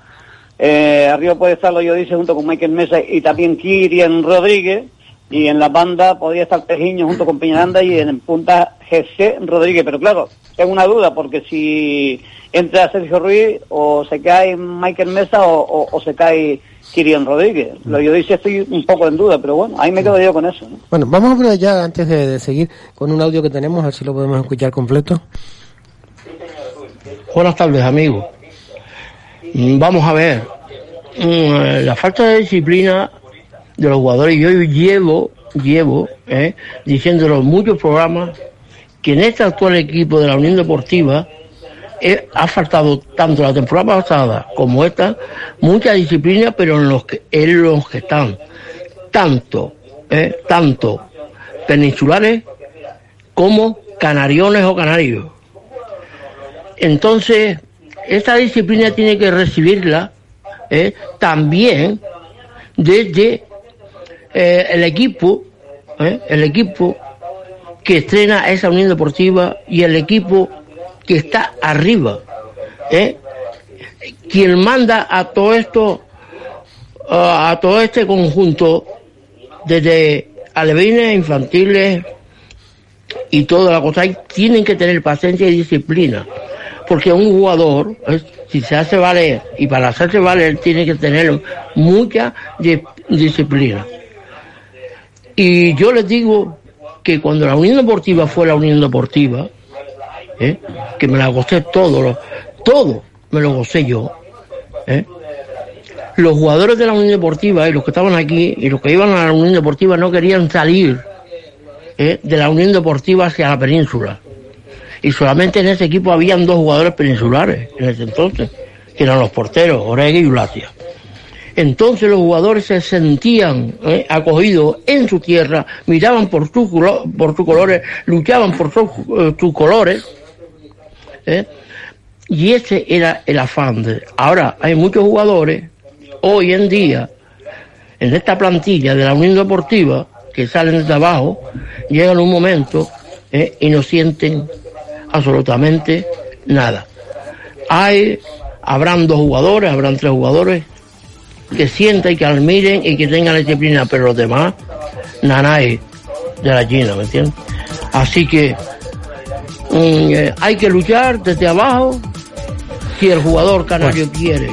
Eh, arriba puede estar lo yo dice junto con Michael Mesa y también Kirian Rodríguez. Y en la banda podría estar Pejiño junto con Peñaranda y en punta GC Rodríguez. Pero claro, tengo una duda porque si entra Sergio Ruiz o se cae Michael Mesa o, o- o se cae Kirian Rodríguez. Lo yo dice estoy un poco en duda, pero bueno, ahí me quedo yo con eso. ¿no? Bueno, vamos a ver ya antes de, de seguir con un audio que tenemos, a ver si lo podemos escuchar completo. Buenas tardes, amigos. Mm, Vamos a ver. Mm, La falta de disciplina de los jugadores, yo llevo, llevo, eh, en muchos programas, que en este actual equipo de la Unión Deportiva eh, ha faltado tanto la temporada pasada como esta, mucha disciplina, pero en los que, en los que están. Tanto, eh, tanto peninsulares como canariones o canarios. Entonces, esta disciplina tiene que recibirla eh, también desde eh, el equipo, eh, el equipo que estrena esa unión deportiva y el equipo que está arriba. eh. Quien manda a todo esto, a todo este conjunto, desde alevines, infantiles y toda la cosa, tienen que tener paciencia y disciplina porque un jugador, eh, si se hace valer, y para hacerse valer tiene que tener mucha di- disciplina. Y yo les digo que cuando la Unión Deportiva fue la Unión Deportiva, eh, que me la gocé todo, todo me lo gocé yo, eh, los jugadores de la Unión Deportiva y los que estaban aquí y los que iban a la Unión Deportiva no querían salir eh, de la Unión Deportiva hacia la península. Y solamente en ese equipo habían dos jugadores peninsulares en ese entonces, que eran los porteros, Orega y Ulacia. Entonces los jugadores se sentían eh, acogidos en su tierra, miraban por sus colores, luchaban por sus, eh, sus colores, ¿eh? y ese era el afán. De... Ahora hay muchos jugadores hoy en día en esta plantilla de la Unión Deportiva, que salen de abajo, llegan un momento eh, y no sienten absolutamente nada. Hay, habrán dos jugadores, habrán tres jugadores que sientan y que admiren y que tengan la disciplina, pero los demás, nanae de la China, ¿me entiendes? Así que mm, eh, hay que luchar desde abajo si el jugador canario quiere.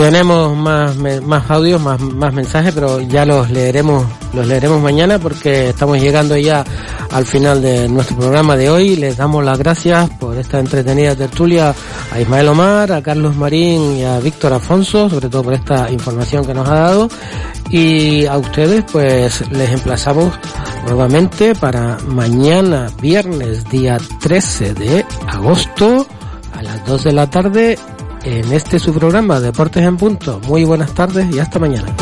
Tenemos más, más audios, más, más mensajes, pero ya los leeremos, los leeremos mañana porque estamos llegando ya al final de nuestro programa de hoy. Les damos las gracias por esta entretenida tertulia a Ismael Omar, a Carlos Marín y a Víctor Afonso, sobre todo por esta información que nos ha dado. Y a ustedes, pues, les emplazamos nuevamente para mañana, viernes, día 13 de agosto, a las 2 de la tarde, en este su programa Deportes en Punto. Muy buenas tardes y hasta mañana.